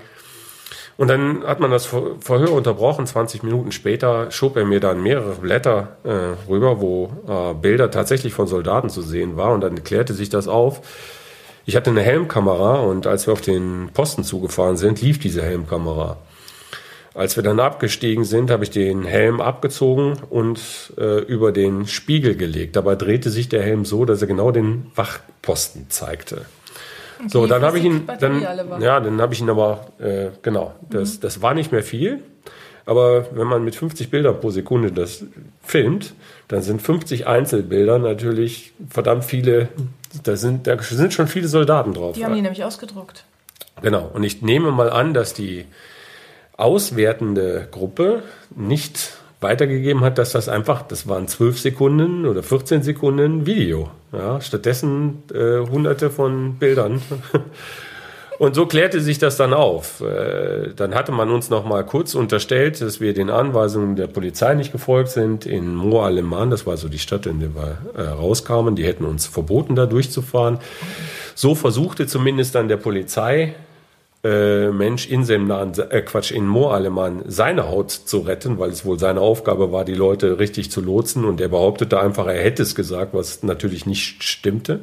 Speaker 4: Und dann hat man das Ver- Verhör unterbrochen. 20 Minuten später schob er mir dann mehrere Blätter äh, rüber, wo äh, Bilder tatsächlich von Soldaten zu sehen waren. Und dann klärte sich das auf. Ich hatte eine Helmkamera und als wir auf den Posten zugefahren sind, lief diese Helmkamera. Als wir dann abgestiegen sind, habe ich den Helm abgezogen und äh, über den Spiegel gelegt. Dabei drehte sich der Helm so, dass er genau den Wachposten zeigte. So,
Speaker 3: die
Speaker 4: dann habe ich ihn, dann, ja, dann habe ich ihn aber, äh, genau, das, das war nicht mehr viel. Aber wenn man mit 50 Bildern pro Sekunde das filmt, dann sind 50 Einzelbilder natürlich verdammt viele, da sind, da sind schon viele Soldaten drauf.
Speaker 3: Die haben die nämlich ausgedruckt.
Speaker 4: Genau. Und ich nehme mal an, dass die auswertende Gruppe nicht weitergegeben hat, dass das einfach, das waren 12 Sekunden oder 14 Sekunden Video. Ja, stattdessen äh, hunderte von Bildern. [LAUGHS] Und so klärte sich das dann auf. Äh, Dann hatte man uns noch mal kurz unterstellt, dass wir den Anweisungen der Polizei nicht gefolgt sind. In Moa Aleman, das war so die Stadt, in der wir äh, rauskamen, die hätten uns verboten, da durchzufahren. So versuchte zumindest dann der Polizei äh, Mensch in Semnan, äh, Quatsch, in Moaleman seine Haut zu retten, weil es wohl seine Aufgabe war, die Leute richtig zu lotsen. Und er behauptete einfach, er hätte es gesagt, was natürlich nicht stimmte.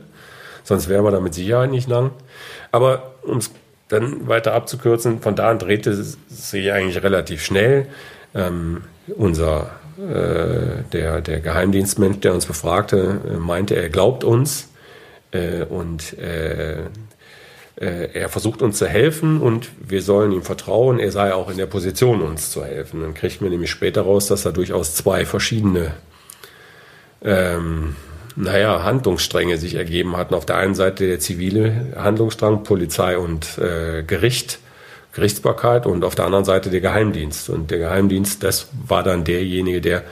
Speaker 4: Sonst wären wir da mit Sicherheit nicht lang. Aber um es dann weiter abzukürzen, von da an drehte sich eigentlich relativ schnell. Ähm, unser äh, der, der Geheimdienstmensch, der uns befragte, äh, meinte, er glaubt uns äh, und er versucht uns zu helfen und wir sollen ihm vertrauen. Er sei auch in der Position, uns zu helfen. Dann kriegt man nämlich später raus, dass da durchaus zwei verschiedene ähm, naja, Handlungsstränge sich ergeben hatten. Auf der einen Seite der zivile Handlungsstrang, Polizei und äh, Gericht, Gerichtsbarkeit und auf der anderen Seite der Geheimdienst. Und der Geheimdienst, das war dann derjenige, der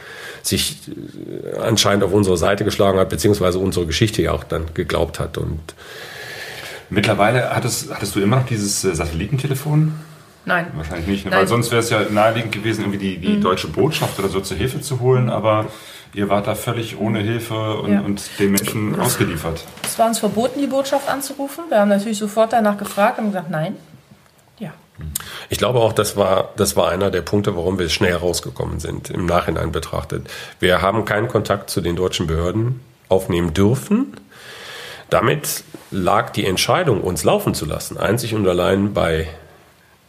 Speaker 4: sich äh, anscheinend auf unsere Seite geschlagen hat, beziehungsweise unsere Geschichte ja auch dann geglaubt hat. Und
Speaker 1: Mittlerweile hattest, hattest du immer noch dieses äh, Satellitentelefon?
Speaker 3: Nein.
Speaker 1: Wahrscheinlich nicht, ne?
Speaker 3: Nein.
Speaker 1: weil sonst wäre es ja naheliegend gewesen, irgendwie die, die deutsche Botschaft oder so zur Hilfe zu holen, aber ihr wart da völlig ohne Hilfe und,
Speaker 3: Ja.
Speaker 1: und den Menschen ausgeliefert.
Speaker 3: Es war uns verboten, die Botschaft anzurufen. Wir haben natürlich sofort danach gefragt und gesagt, nein. Ja.
Speaker 4: Ich glaube auch, das war, das war einer der Punkte, warum wir schnell rausgekommen sind, im Nachhinein betrachtet. Wir haben keinen Kontakt zu den deutschen Behörden aufnehmen dürfen. Damit lag die Entscheidung, uns laufen zu lassen, einzig und allein bei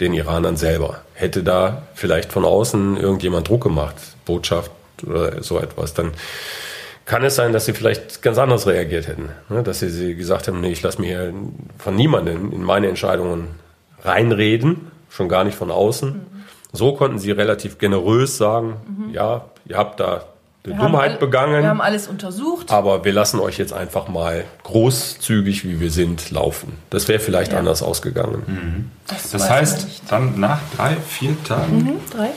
Speaker 4: den Iranern selber. Hätte da vielleicht von außen irgendjemand Druck gemacht, Botschaft oder so etwas, dann kann es sein, dass sie vielleicht ganz anders reagiert hätten. Ne? Dass sie, sie gesagt haben, nee, ich lasse mir hier von niemandem in meine Entscheidungen reinreden, schon gar nicht von außen. So konnten sie relativ generös sagen, ja, ihr habt da eine
Speaker 3: Wir haben
Speaker 4: Dummheit
Speaker 3: alle-
Speaker 4: begangen,
Speaker 3: Wir haben alles untersucht.
Speaker 4: aber wir lassen euch jetzt einfach mal großzügig, wie wir sind, laufen. Das wäre vielleicht
Speaker 3: Ja.
Speaker 4: anders ausgegangen.
Speaker 1: Das
Speaker 3: weiß
Speaker 1: heißt, dann nach drei, vier Tagen,
Speaker 3: Mhm, drei.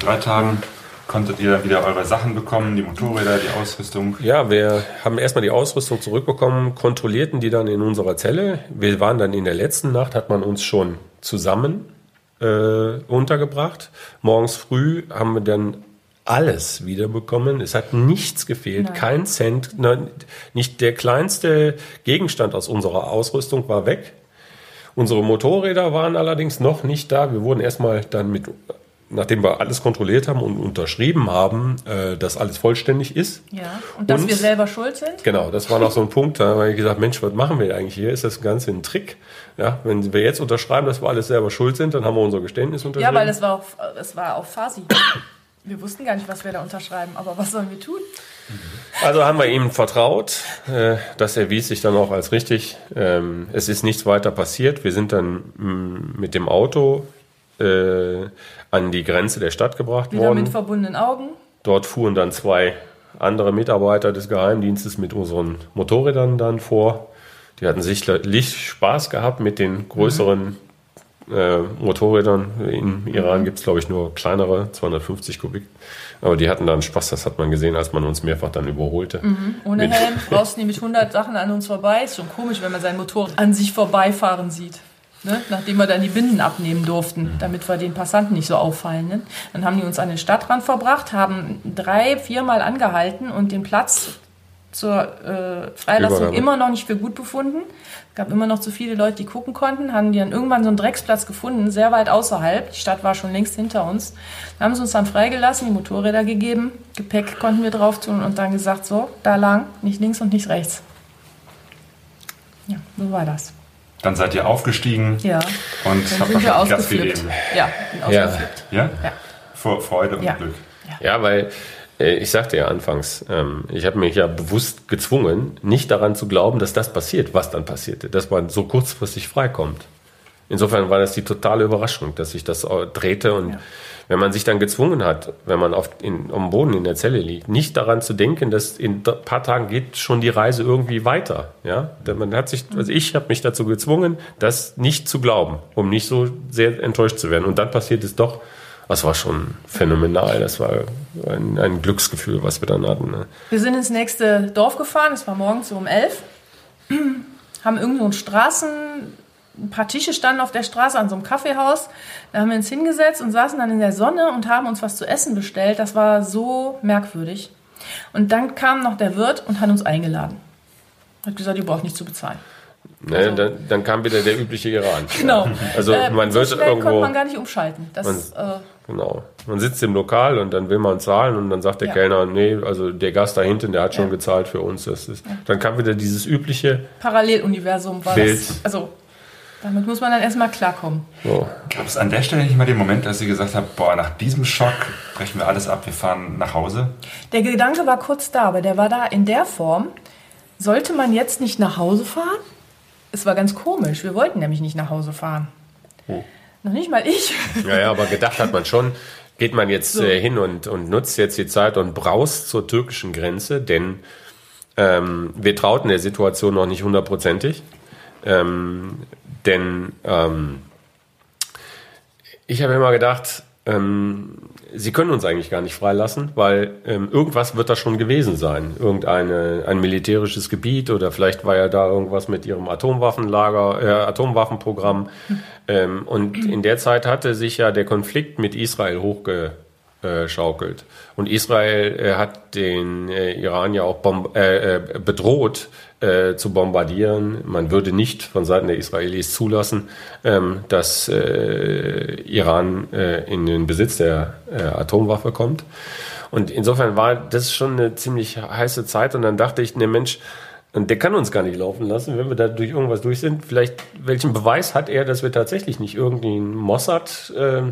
Speaker 1: drei Tagen konntet ihr dann wieder eure Sachen bekommen, die Motorräder, die Ausrüstung.
Speaker 4: Ja, wir haben erstmal die Ausrüstung zurückbekommen, kontrollierten die dann in unserer Zelle. Wir waren dann in der letzten Nacht, hat man uns schon zusammen äh, untergebracht. Morgens früh haben wir dann alles wiederbekommen. Es hat nichts gefehlt,
Speaker 3: Nein.
Speaker 4: kein Cent, nein, nicht der kleinste Gegenstand aus unserer Ausrüstung war weg. Unsere Motorräder waren allerdings noch nicht da. Wir wurden erstmal dann mit, nachdem wir alles kontrolliert haben und unterschrieben haben, äh, dass alles vollständig ist.
Speaker 3: Ja. Und dass
Speaker 4: Und-
Speaker 3: wir selber schuld sind.
Speaker 4: Genau, das war noch so ein Punkt, da habe ich gesagt, Mensch, was machen wir eigentlich hier? Ist das Ganze ein Trick? Ja, wenn wir jetzt unterschreiben, dass wir alles selber schuld sind, dann haben wir unser Geständnis unterschrieben.
Speaker 3: Ja, weil es war auf, es war auf Fasi. Wir wussten gar nicht, was wir da unterschreiben, aber was sollen wir tun?
Speaker 4: Also haben wir ihm vertraut. Äh, das erwies sich dann auch als richtig. Ähm, es ist nichts weiter passiert. Wir sind dann mh, mit dem Auto äh, an die Grenze der Stadt gebracht
Speaker 3: Wieder
Speaker 4: worden.
Speaker 3: mit verbundenen Augen.
Speaker 4: Dort fuhren dann zwei andere Mitarbeiter des Geheimdienstes mit unseren Motorrädern dann vor. Die hatten sicherlich Spaß gehabt mit den größeren äh, Motorrädern. In Iran gibt es, glaube ich, nur kleinere, 250 Kubik. Aber die hatten dann Spaß, das hat man gesehen, als man uns mehrfach dann überholte.
Speaker 3: Ohne
Speaker 4: Mit-
Speaker 3: Helm, draußen die mit 100 Sachen an uns vorbei. Ist schon komisch, wenn man sein Motorrad an sich vorbeifahren sieht. Ne? Nachdem wir dann die Binden abnehmen durften, damit wir den Passanten nicht so auffallen. Ne? Dann haben die uns an den Stadtrand verbracht, haben drei, viermal angehalten und den Platz zur äh, Freilassung
Speaker 4: Übergabe.
Speaker 3: immer noch nicht für gut befunden. Es gab immer noch zu viele Leute, die gucken konnten. Haben die dann irgendwann so einen Drecksplatz gefunden, sehr weit außerhalb. Die Stadt war schon längst hinter uns. Da haben sie uns dann freigelassen, die Motorräder gegeben, Gepäck konnten wir drauf tun und dann gesagt, so, da lang, nicht links und nicht rechts. Ja, so war das.
Speaker 1: Dann seid ihr aufgestiegen
Speaker 3: Ja.
Speaker 1: und
Speaker 3: Dann
Speaker 1: habt wahrscheinlich Gas gegeben.
Speaker 3: Ja,
Speaker 4: Ja.
Speaker 1: Ja?
Speaker 3: Ja.
Speaker 1: Vor Freude und
Speaker 3: Ja.
Speaker 1: Glück.
Speaker 4: Ja, weil ich sagte ja anfangs, ähm, ich habe mich ja bewusst gezwungen, nicht daran zu glauben, dass das passiert, was dann passierte, dass man so kurzfristig freikommt. insofern war das die totale Überraschung, dass sich das äh, drehte und
Speaker 3: Ja.
Speaker 4: wenn man sich dann gezwungen hat, wenn man auf in, am Boden in der Zelle liegt, nicht daran zu denken, dass in ein paar Tagen geht schon die Reise irgendwie weiter. Ja, man hat sich, also ich habe mich dazu gezwungen, das nicht zu glauben, um nicht so sehr enttäuscht zu werden. Und dann passiert es doch. Das war schon phänomenal. Das war ein, ein Glücksgefühl, was wir dann hatten. Ne?
Speaker 3: Wir sind ins nächste Dorf gefahren, es war morgens so um elf, [CLEARS THROAT] haben irgendwo in Straßen, ein paar Tische standen auf der Straße an so einem Kaffeehaus. Da haben wir uns hingesetzt und saßen dann in der Sonne und haben uns was zu essen bestellt. Das war so merkwürdig. Und dann kam noch der Wirt und hat uns eingeladen. Hat gesagt, ihr braucht nicht zu bezahlen.
Speaker 4: Ne,
Speaker 3: Also-
Speaker 4: dann, dann kam wieder der übliche Iran. [LAUGHS]
Speaker 3: Genau.
Speaker 4: Also
Speaker 3: Äh,
Speaker 4: man
Speaker 3: so
Speaker 4: wird irgendwo,
Speaker 3: man gar nicht umschalten. Das, äh,
Speaker 4: genau, man sitzt im Lokal und dann will man zahlen und dann sagt der
Speaker 3: Ja.
Speaker 4: Kellner, nee, also der Gast da hinten, der hat schon
Speaker 3: Ja.
Speaker 4: gezahlt für uns. Das ist, Dann kam wieder dieses übliche,
Speaker 3: Paralleluniversum war
Speaker 4: Bild.
Speaker 3: das. Also damit muss man dann erstmal klarkommen.
Speaker 4: so,
Speaker 1: Gab es an der Stelle nicht mal den Moment, dass Sie gesagt haben, boah, nach diesem Schock brechen wir alles ab, wir fahren nach Hause?
Speaker 3: Der Gedanke war kurz da, aber der war da in der Form, sollte man jetzt nicht nach Hause fahren? Es war ganz komisch. Wir wollten nämlich nicht nach Hause fahren.
Speaker 4: Oh.
Speaker 3: Noch nicht mal ich.
Speaker 4: Ja, ja, aber gedacht hat man schon, geht man jetzt
Speaker 3: So.
Speaker 4: äh, hin und, und nutzt jetzt die Zeit und braust zur türkischen Grenze, denn ähm, wir trauten der Situation noch nicht hundertprozentig. Ähm, denn ähm, ich habe immer gedacht, ähm, sie können uns eigentlich gar nicht freilassen, weil ähm, irgendwas wird da schon gewesen sein. Irgendeine ein militärisches Gebiet oder vielleicht war ja da irgendwas mit ihrem Atomwaffenlager, äh, Atomwaffenprogramm. [LAUGHS] Ähm, und in der Zeit hatte sich ja der Konflikt mit Israel hochgeschaukelt. Und Israel äh, hat den äh, Iran ja auch äh, äh, bedroht, äh, zu bombardieren. Man würde nicht von Seiten der Israelis zulassen, ähm, dass äh, Iran äh, in den Besitz der äh, Atomwaffe kommt. Und insofern war das schon eine ziemlich heiße Zeit. Und dann dachte ich, ne Mensch, der kann uns gar nicht laufen lassen, wenn wir da durch irgendwas durch sind. Vielleicht, welchen Beweis hat er, dass wir tatsächlich nicht irgendwie ein Mossad äh,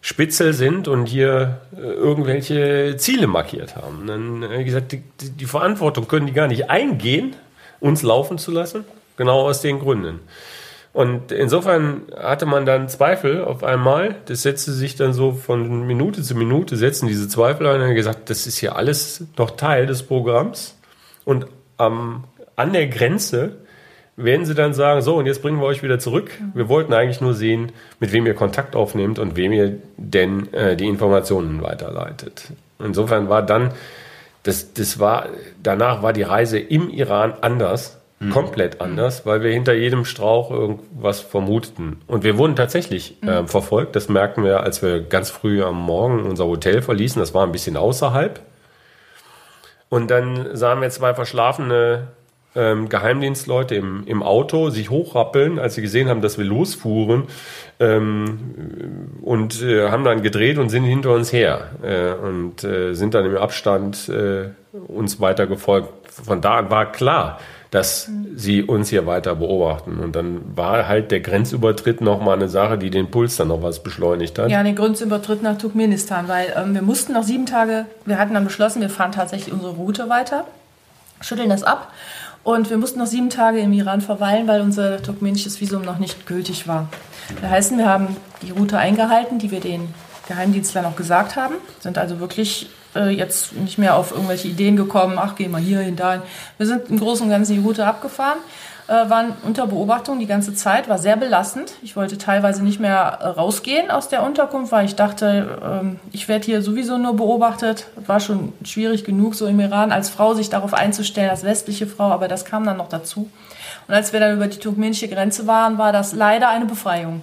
Speaker 4: Spitzel sind und hier äh, irgendwelche Ziele markiert haben. Dann habe ich gesagt, die, die, Verantwortung können die gar nicht eingehen, uns laufen zu lassen. Genau aus den Gründen. Und insofern hatte man dann Zweifel auf einmal. Das setzte sich dann so von Minute zu Minute, setzen diese Zweifel ein und dann gesagt, das ist hier alles noch Teil des Programms. Und am an der Grenze werden sie dann sagen, so, und jetzt bringen wir euch wieder zurück. Wir wollten eigentlich nur sehen, mit wem ihr Kontakt aufnehmt und wem ihr denn äh, die Informationen weiterleitet. Insofern war dann, das, das war, danach war die Reise im Iran anders, komplett anders, weil wir hinter jedem Strauch irgendwas vermuteten. Und wir wurden tatsächlich äh, verfolgt. Das merkten wir, als wir ganz früh am Morgen unser Hotel verließen. Das war ein bisschen außerhalb. Und dann sahen wir zwei verschlafene ähm, Geheimdienstleute im, im Auto sich hochrappeln, als sie gesehen haben, dass wir losfuhren ähm, und äh, haben dann gedreht und sind hinter uns her äh, und äh, sind dann im Abstand äh, uns weiter gefolgt. Von da an war klar, dass sie uns hier weiter beobachten. Und dann war halt der Grenzübertritt nochmal eine Sache, die den Puls dann noch was beschleunigt hat.
Speaker 3: Ja, den Grenzübertritt nach Turkmenistan, weil ähm, wir mussten noch sieben Tage, wir hatten dann beschlossen, wir fahren tatsächlich unsere Route weiter, schütteln das ab und wir mussten noch sieben Tage im Iran verweilen, weil unser turkmenisches Visum noch nicht gültig war. Das heißt, wir haben die Route eingehalten, die wir den Geheimdienstlern auch gesagt haben, sind also wirklich äh, jetzt nicht mehr auf irgendwelche Ideen gekommen, ach, geh mal hier hin, dahin. Wir sind im Großen und Ganzen die Route abgefahren, waren unter Beobachtung die ganze Zeit, war sehr belastend. Ich wollte teilweise nicht mehr äh, rausgehen aus der Unterkunft, weil ich dachte, ähm, ich werde hier sowieso nur beobachtet. War schon schwierig genug, so im Iran als Frau sich darauf einzustellen, als westliche Frau, aber das kam dann noch dazu. Und als wir dann über die turkmenische Grenze waren, war das leider eine Befreiung.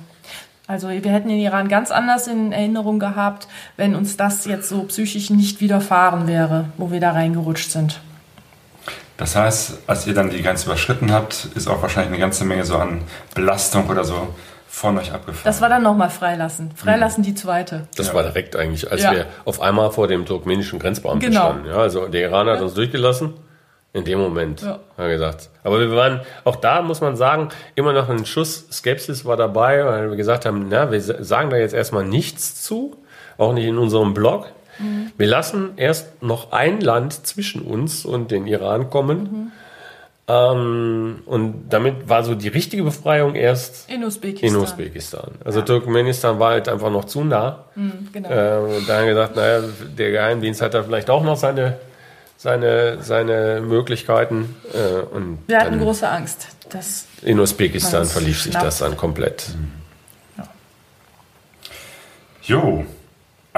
Speaker 3: Also wir hätten den Iran ganz anders in Erinnerung gehabt, wenn uns das jetzt so psychisch nicht widerfahren wäre, wo wir da reingerutscht sind.
Speaker 1: Das heißt, als ihr dann die Grenze überschritten habt, ist auch wahrscheinlich eine ganze Menge so an Belastung oder so von euch abgefallen.
Speaker 3: Das war dann nochmal Freilassen. Freilassen die zweite.
Speaker 4: Das
Speaker 1: Ja.
Speaker 4: war direkt eigentlich, als
Speaker 3: Ja.
Speaker 4: wir auf einmal vor dem turkmenischen Grenzbeamten
Speaker 3: Genau.
Speaker 4: standen. Ja, also der Iraner hat
Speaker 3: Ja.
Speaker 4: uns durchgelassen. In dem Moment,
Speaker 3: Ja.
Speaker 4: hat gesagt. Aber wir waren, auch da muss man sagen, immer noch ein Schuss Skepsis war dabei, weil wir gesagt haben, na, wir sagen da jetzt erstmal nichts zu, auch nicht in unserem Blog. Wir lassen erst noch ein Land zwischen uns und den Iran kommen. Ähm, und damit war so die richtige Befreiung erst
Speaker 3: In Usbekistan.
Speaker 4: in Usbekistan. Also Turkmenistan war halt einfach noch zu nah.
Speaker 3: Genau.
Speaker 4: Äh, und da haben wir gesagt, naja, der Geheimdienst hat da vielleicht auch noch seine, seine, seine Möglichkeiten. Äh, und
Speaker 3: Wir hatten
Speaker 4: dann
Speaker 3: große Angst. dass
Speaker 4: in Usbekistan verlief sich das dann komplett.
Speaker 1: Jo.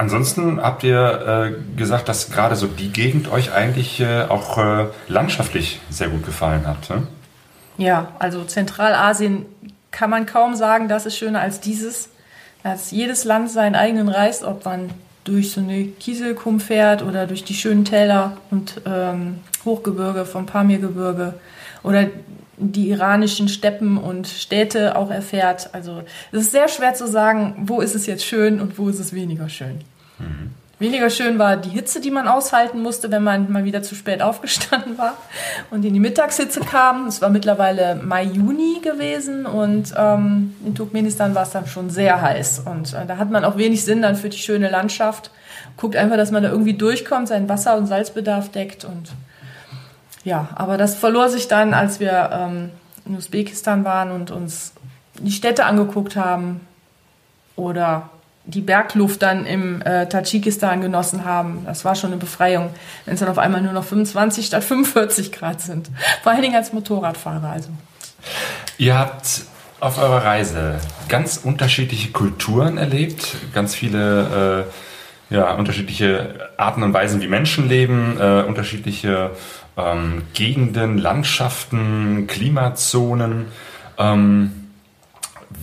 Speaker 1: Ansonsten habt ihr äh, gesagt, dass gerade so die Gegend euch eigentlich äh, auch äh, landschaftlich sehr gut gefallen hat. Ne?
Speaker 3: Ja, also Zentralasien kann man kaum sagen, das ist schöner als dieses. Da hat jedes Land seinen eigenen Reis, ob man durch so eine Kieselkum fährt oder durch die schönen Täler und ähm, Hochgebirge vom Pamirgebirge oder die iranischen Steppen und Städte auch erfährt. Also es ist sehr schwer zu sagen, wo ist es jetzt schön und wo ist es weniger schön. Weniger schön war die Hitze, die man aushalten musste, wenn man mal wieder zu spät aufgestanden war und in die Mittagshitze kam. Es war mittlerweile Mai, Juni gewesen und ähm, in Turkmenistan war es dann schon sehr heiß. Und äh, da hat man auch wenig Sinn dann für die schöne Landschaft. Guckt einfach, dass man da irgendwie durchkommt, seinen Wasser- und Salzbedarf deckt und ja, aber das verlor sich dann, als wir ähm, in Usbekistan waren und uns die Städte angeguckt haben oder die Bergluft dann im äh, Tadschikistan genossen haben. Das war schon eine Befreiung, wenn es dann auf einmal nur noch 25 statt 45 Grad sind. Vor allen Dingen als Motorradfahrer. Also.
Speaker 1: Ihr habt auf eurer Reise ganz unterschiedliche Kulturen erlebt, ganz viele äh, ja, unterschiedliche Arten und Weisen, wie Menschen leben, äh, unterschiedliche ähm, Gegenden, Landschaften, Klimazonen. Ähm,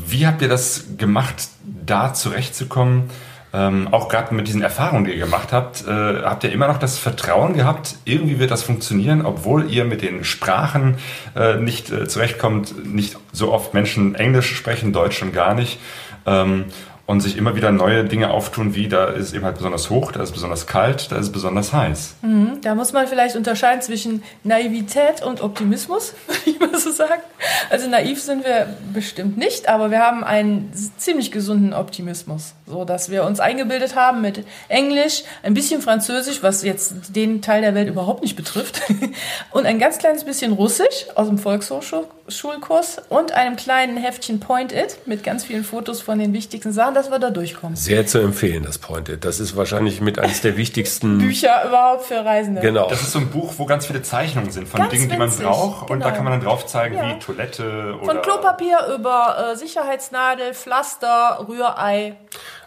Speaker 1: wie habt ihr das gemacht, da zurechtzukommen? Ähm, auch gerade mit diesen Erfahrungen, die ihr gemacht habt, äh, habt ihr immer noch das Vertrauen gehabt, irgendwie wird das funktionieren, obwohl ihr mit den Sprachen äh, nicht äh, zurechtkommt, nicht so oft Menschen Englisch sprechen, Deutsch schon gar nicht. Ähm, und sich immer wieder neue Dinge auftun, wie da ist eben halt besonders hoch, da ist es besonders kalt, da ist es besonders heiß.
Speaker 3: Da muss man vielleicht unterscheiden zwischen Naivität und Optimismus, [LAUGHS] würde ich mal so sagen. Also naiv sind wir bestimmt nicht, aber wir haben einen ziemlich gesunden Optimismus, so dass wir uns eingebildet haben mit Englisch, ein bisschen Französisch, was jetzt den Teil der Welt überhaupt nicht betrifft, [LAUGHS] und ein ganz kleines bisschen Russisch aus dem Volkshochschulkurs und einem kleinen Heftchen Point It mit ganz vielen Fotos von den wichtigsten Sachen, dass wir da durchkommen.
Speaker 4: Sehr zu empfehlen, das Pointed. Das ist wahrscheinlich mit eines der wichtigsten. [LAUGHS]
Speaker 3: Bücher überhaupt für Reisende.
Speaker 4: Genau.
Speaker 1: Das ist so ein Buch, wo ganz viele Zeichnungen sind von
Speaker 3: Ganz
Speaker 1: Dingen, die man
Speaker 3: winzig,
Speaker 1: braucht. Und da
Speaker 3: genau.
Speaker 1: kann man dann drauf zeigen,
Speaker 3: Ja.
Speaker 1: wie Toilette oder...
Speaker 3: Von Klopapier über äh, Sicherheitsnadel, Pflaster, Rührei,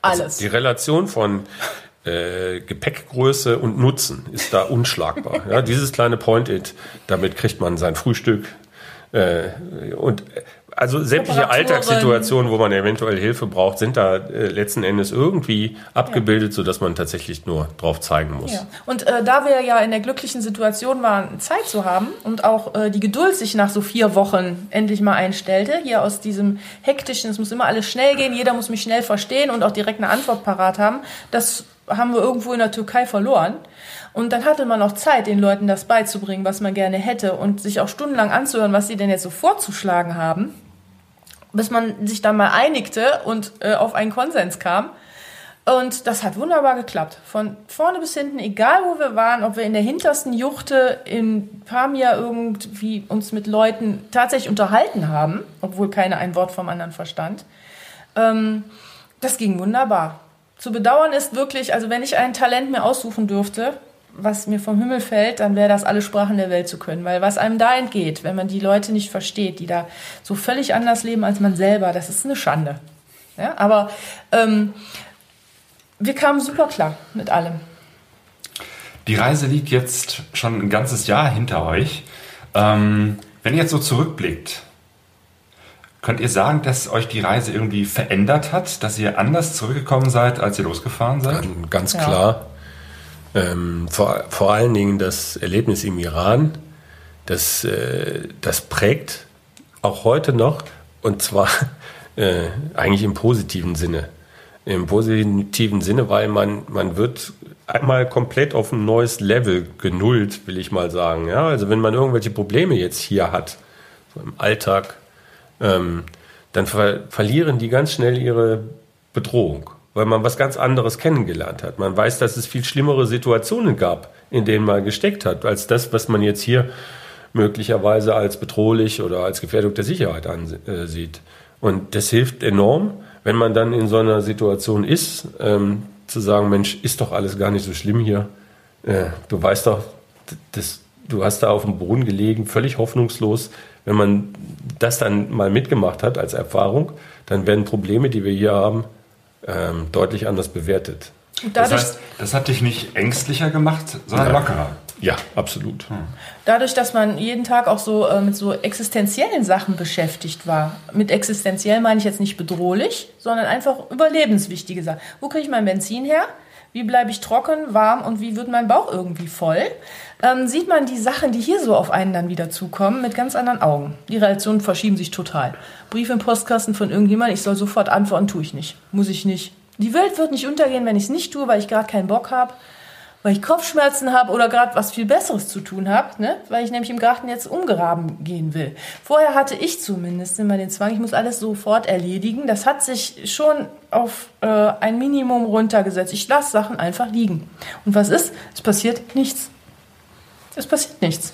Speaker 3: alles.
Speaker 4: Die Relation von äh, Gepäckgröße und Nutzen ist da unschlagbar. ja, dieses kleine Point-It, damit kriegt man sein Frühstück. Äh, und also sämtliche. Alltagssituationen, wo man eventuell Hilfe braucht, sind da äh, letzten Endes irgendwie abgebildet, sodass man tatsächlich nur drauf zeigen muss.
Speaker 3: Ja. Und äh, da wir ja in der glücklichen Situation waren, Zeit zu haben und auch äh, die Geduld sich nach so vier Wochen endlich mal einstellte, hier aus diesem hektischen, es muss immer alles schnell gehen, jeder muss mich schnell verstehen und auch direkt eine Antwort parat haben, das haben wir irgendwo in der Türkei verloren. Und dann hatte man auch Zeit, den Leuten das beizubringen, was man gerne hätte und sich auch stundenlang anzuhören, was sie denn jetzt so vorzuschlagen haben, bis man sich dann mal einigte und äh, auf einen Konsens kam. Und das hat wunderbar geklappt. Von vorne bis hinten, egal wo wir waren, ob wir in der hintersten Juchte in Pamir irgendwie uns mit Leuten tatsächlich unterhalten haben, obwohl keiner ein Wort vom anderen verstand. Ähm, das ging wunderbar. Zu bedauern ist wirklich, also wenn ich ein Talent mir aussuchen dürfte, was mir vom Himmel fällt, dann wäre das alle Sprachen der Welt zu können. Weil was einem da entgeht, wenn man die Leute nicht versteht, die da so völlig anders leben als man selber, das ist eine Schande. Ja, aber ähm, wir kamen super klar mit allem.
Speaker 1: Die Reise liegt jetzt schon ein ganzes Jahr hinter euch. Ähm, wenn ihr jetzt so zurückblickt, könnt ihr sagen, dass euch die Reise irgendwie verändert hat, dass ihr anders zurückgekommen seid, als ihr losgefahren seid?
Speaker 4: Ganz
Speaker 3: Ja.
Speaker 4: klar. Ähm, vor, vor allen Dingen das Erlebnis im Iran, das, äh, das prägt auch heute noch und zwar [LAUGHS] äh, eigentlich im positiven Sinne. Im positiven Sinne, weil man, man wird einmal komplett auf ein neues Level genullt, will ich mal sagen. Ja, also wenn man irgendwelche Probleme jetzt hier hat, so im Alltag, ähm, dann ver verlieren die ganz schnell ihre Bedrohung, weil man was ganz anderes kennengelernt hat. Man weiß, dass es viel schlimmere Situationen gab, in denen man gesteckt hat, als das, was man jetzt hier möglicherweise als bedrohlich oder als Gefährdung der Sicherheit ansieht. Und das hilft enorm, wenn man dann in so einer Situation ist, ähm, zu sagen, Mensch, ist doch alles gar nicht so schlimm hier. Äh, du weißt doch, das, du hast da auf dem Boden gelegen, völlig hoffnungslos. Wenn man das dann mal mitgemacht hat als Erfahrung, dann werden Probleme, die wir hier haben, ähm, deutlich anders bewertet.
Speaker 1: das heißt, das hat dich nicht ängstlicher gemacht, sondern ja. lockerer.
Speaker 4: Ja, absolut. Hm.
Speaker 3: Dadurch, dass man jeden Tag auch so äh, mit so existenziellen Sachen beschäftigt war. Mit existenziell meine ich jetzt nicht bedrohlich, sondern einfach überlebenswichtige Sachen. Wo kriege ich mein Benzin her? Wie bleibe ich trocken, warm und wie wird mein Bauch irgendwie voll? Ähm, sieht man die Sachen, die hier so auf einen dann wieder zukommen, mit ganz anderen Augen. Die Reaktionen verschieben sich total. Brief im Postkasten von irgendjemand, ich soll sofort antworten, tue ich nicht. Muss ich nicht. Die Welt wird nicht untergehen, wenn ich es nicht tue, weil ich gerade keinen Bock habe weil ich Kopfschmerzen habe oder gerade was viel Besseres zu tun habe, ne? weil ich nämlich im Garten jetzt umgraben gehen will. Vorher hatte ich zumindest immer den Zwang, ich muss alles sofort erledigen. Das hat sich schon auf äh, ein Minimum runtergesetzt. Ich lasse Sachen einfach liegen. Und was ist? Es passiert nichts. Es passiert nichts.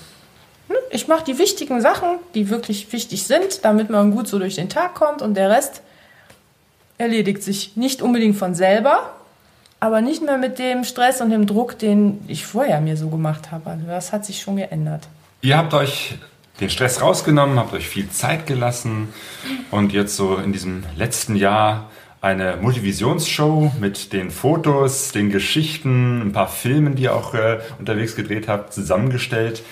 Speaker 3: Hm? Ich mache die wichtigen Sachen, die wirklich wichtig sind, damit man gut so durch den Tag kommt und der Rest erledigt sich nicht unbedingt von selber, aber nicht mehr mit dem Stress und dem Druck, den ich vorher mir so gemacht habe. Also das hat sich schon geändert.
Speaker 1: Ihr habt euch den Stress rausgenommen, habt euch viel Zeit gelassen und jetzt so in diesem letzten Jahr eine Multivisionsshow mit den Fotos, den Geschichten, ein paar Filmen, die ihr auch äh, unterwegs gedreht habt, zusammengestellt,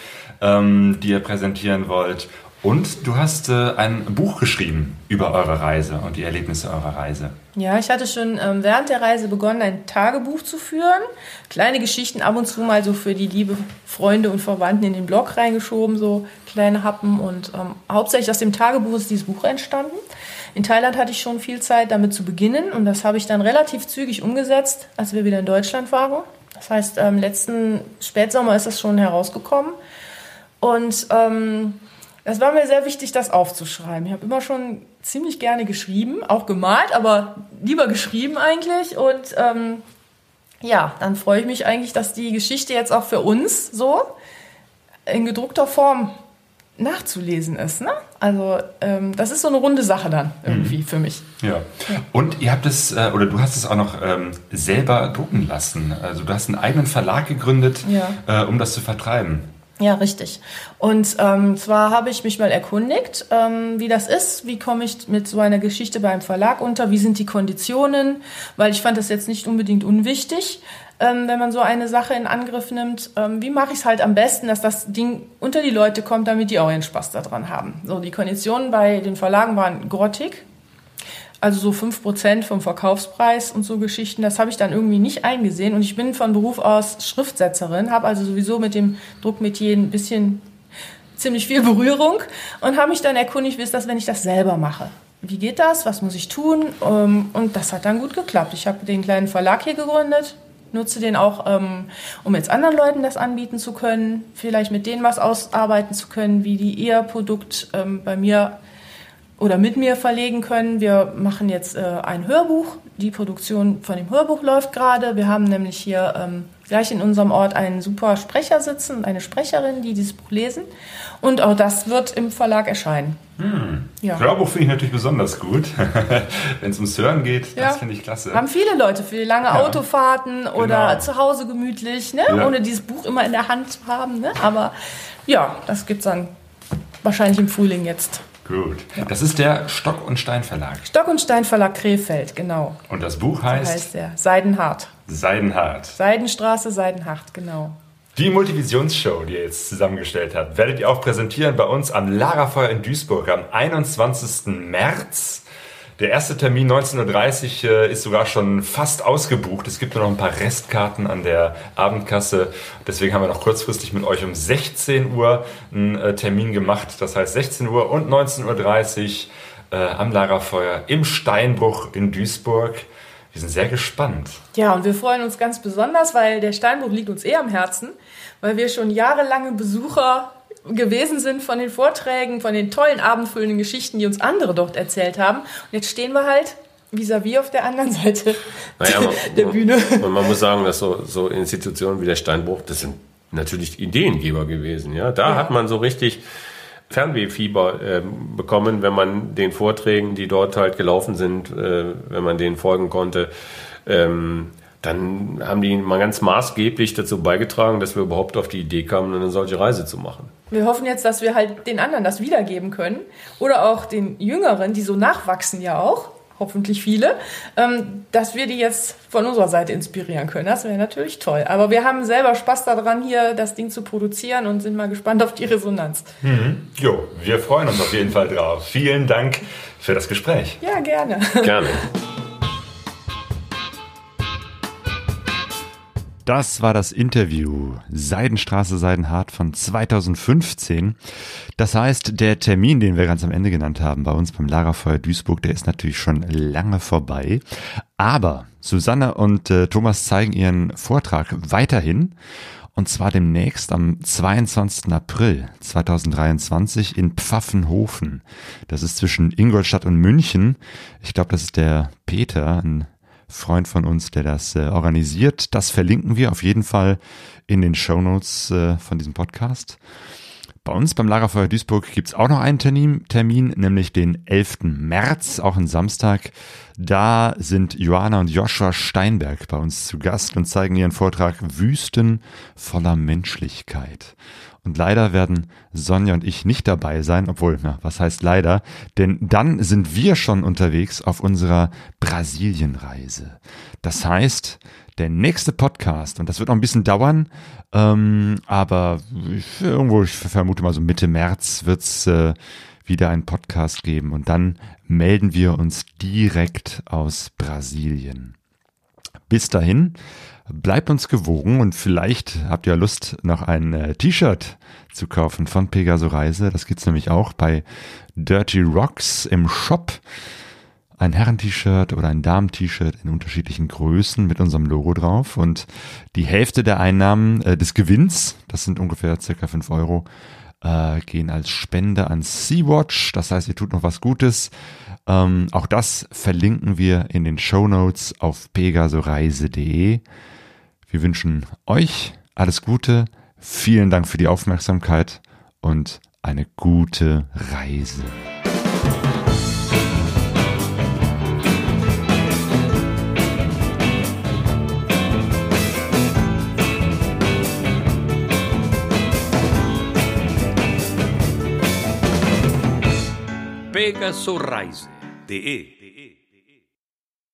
Speaker 1: ähm, die ihr präsentieren wollt. Und du hast äh, ein Buch geschrieben über eure Reise und die Erlebnisse eurer Reise.
Speaker 3: Ja, ich hatte schon ähm, während der Reise begonnen, ein Tagebuch zu führen. Kleine Geschichten ab und zu mal so für die liebe Freunde und Verwandten in den Blog reingeschoben, so kleine Happen. Und ähm, hauptsächlich aus dem Tagebuch ist dieses Buch entstanden. In Thailand hatte ich schon viel Zeit, damit zu beginnen. Und das habe ich dann relativ zügig umgesetzt, als wir wieder in Deutschland waren. Das heißt, ähm, letzten Spätsommer ist das schon herausgekommen. Und ähm, es war mir sehr wichtig, das aufzuschreiben. Ich habe immer schon ziemlich gerne geschrieben, auch gemalt, aber lieber geschrieben eigentlich. Und ähm, ja, dann freue ich mich eigentlich, dass die Geschichte jetzt auch für uns so in gedruckter Form nachzulesen ist. Ne? Also ähm, das ist so eine runde Sache dann irgendwie mhm. für mich.
Speaker 1: Ja. Und ihr habt es, äh, oder du hast es auch noch ähm, selber drucken lassen. Also du hast einen eigenen Verlag gegründet, ja. äh, um das zu vertreiben.
Speaker 3: Ja, richtig. Und ähm, zwar habe ich mich mal erkundigt, ähm, wie das ist, wie komme ich mit so einer Geschichte beim Verlag unter, wie sind die Konditionen, weil ich fand das jetzt nicht unbedingt unwichtig, ähm, wenn man so eine Sache in Angriff nimmt. Ähm, wie mache ich es halt am besten, dass das Ding unter die Leute kommt, damit die auch ihren Spaß daran haben. So, die Konditionen bei den Verlagen waren grottig, also so 5% vom Verkaufspreis und so Geschichten, das habe ich dann irgendwie nicht eingesehen. Und ich bin von Beruf aus Schriftsetzerin, habe also sowieso mit dem Druckmetier ein bisschen ziemlich viel Berührung und habe mich dann erkundigt, wie ist das, wenn ich das selber mache? Wie geht das? Was muss ich tun? Ähm, und das hat dann gut geklappt. Ich habe den kleinen Verlag hier gegründet, nutze den auch, ähm, um jetzt anderen Leuten das anbieten zu können, vielleicht mit denen was ausarbeiten zu können, wie die ihr Produkt ähm, bei mir oder mit mir verlegen können. Wir machen jetzt äh, ein Hörbuch. Die Produktion von dem Hörbuch läuft gerade. Wir haben nämlich hier ähm, gleich in unserem Ort einen super Sprecher sitzen und eine Sprecherin, die dieses Buch lesen. Und auch das wird im Verlag erscheinen.
Speaker 1: Hm. Ja. Hörbuch finde ich natürlich besonders gut. [LAUGHS] Wenn es ums Hören geht, ja. das finde ich klasse.
Speaker 3: Haben viele Leute für lange ja. Autofahrten oder genau. zu Hause gemütlich, ne? ohne dieses Buch immer in der Hand zu haben. Ne? Aber ja, das gibt es dann wahrscheinlich im Frühling jetzt.
Speaker 1: Gut. Ja. Das ist der Stock und Stein Verlag.
Speaker 3: Stock und Stein Verlag Krefeld, genau.
Speaker 1: Und das Buch heißt?
Speaker 3: So heißt der. Seidenhart.
Speaker 1: Seidenhart.
Speaker 3: Seidenstraße, Seidenhart, genau.
Speaker 1: Die Multivisionsshow, die ihr jetzt zusammengestellt habt, werdet ihr auch präsentieren bei uns am Lagerfeuer in Duisburg am 21. März. Der erste Termin 19.30 Uhr äh, ist sogar schon fast ausgebucht. Es gibt nur noch ein paar Restkarten an der Abendkasse. Deswegen haben wir noch kurzfristig mit euch um 16 Uhr einen äh, Termin gemacht. Das heißt 16 Uhr und 19.30 Uhr äh, am Lagerfeuer im Steinbruch in Duisburg. Wir sind sehr gespannt.
Speaker 3: Ja, und wir freuen uns ganz besonders, weil der Steinbruch liegt uns eh am Herzen, weil wir schon jahrelange Besucher gewesen sind von den Vorträgen, von den tollen abendfüllenden Geschichten, die uns andere dort erzählt haben. Und jetzt stehen wir halt vis-à-vis -vis auf der anderen Seite [LAUGHS] naja, man, der Bühne.
Speaker 4: Man, man, muss sagen, dass so, so Institutionen wie der Steinbruch, das sind natürlich Ideengeber gewesen. Ja, da ja. hat man so richtig Fernwehfieber äh, bekommen, wenn man den Vorträgen, die dort halt gelaufen sind, äh, wenn man denen folgen konnte. Ähm, dann haben die mal ganz maßgeblich dazu beigetragen, dass wir überhaupt auf die Idee kamen, eine solche Reise zu machen.
Speaker 3: Wir hoffen jetzt, dass wir halt den anderen das wiedergeben können oder auch den Jüngeren, die so nachwachsen ja auch, hoffentlich viele, ähm, dass wir die jetzt von unserer Seite inspirieren können. Das wäre natürlich toll. Aber wir haben selber Spaß daran, hier das Ding zu produzieren und sind mal gespannt auf die Resonanz.
Speaker 1: Mhm. Jo, wir freuen uns auf jeden Fall drauf. Vielen Dank für das Gespräch.
Speaker 3: Ja, gerne.
Speaker 4: Gerne. [LAUGHS]
Speaker 1: Das war das Interview Seidenstraße Seidenhart von 2015. Das heißt, der Termin, den wir ganz am Ende genannt haben bei uns beim Lagerfeuer Duisburg, der ist natürlich schon lange vorbei. Aber Susanne und äh, Thomas zeigen ihren Vortrag weiterhin. Und zwar demnächst am 22. April 2023 in Pfaffenhofen. Das ist zwischen Ingolstadt und München. Ich glaube, das ist der Peter, ein Freund von uns, der das äh, organisiert. Das verlinken wir auf jeden Fall in den Show Notes äh, von diesem Podcast. Bei uns beim Lagerfeuer Duisburg gibt's auch noch einen Termin, Termin, nämlich den 11. März, auch ein Samstag. Da sind Joanna und Joshua Steinberg bei uns zu Gast und zeigen ihren Vortrag Wüsten voller Menschlichkeit. Und leider werden Sonja und ich nicht dabei sein, obwohl, na, was heißt leider? Denn dann sind wir schon unterwegs auf unserer Brasilienreise. Das heißt, der nächste Podcast, und das wird noch ein bisschen dauern, ähm, aber ich, irgendwo, ich vermute mal so Mitte März wird's äh, wieder einen Podcast geben und dann melden wir uns direkt aus Brasilien. Bis dahin Bleibt uns gewogen und vielleicht habt ihr Lust, noch ein äh, T-Shirt zu kaufen von Pegaso Reise. Das gibt's nämlich auch bei Dirty Rocks im Shop. Ein Herren-T-Shirt oder ein Damen-T-Shirt in unterschiedlichen Größen mit unserem Logo drauf. Und die Hälfte der Einnahmen äh, des Gewinns, das sind ungefähr circa fünf Euro, äh, gehen als Spende an Sea-Watch. Das heißt, ihr tut noch was Gutes. Ähm, auch das verlinken wir in den Show Notes auf pegasoreise.de. Wir wünschen euch alles Gute, vielen Dank für die Aufmerksamkeit und eine gute Reise.
Speaker 2: Pegaso Reise.de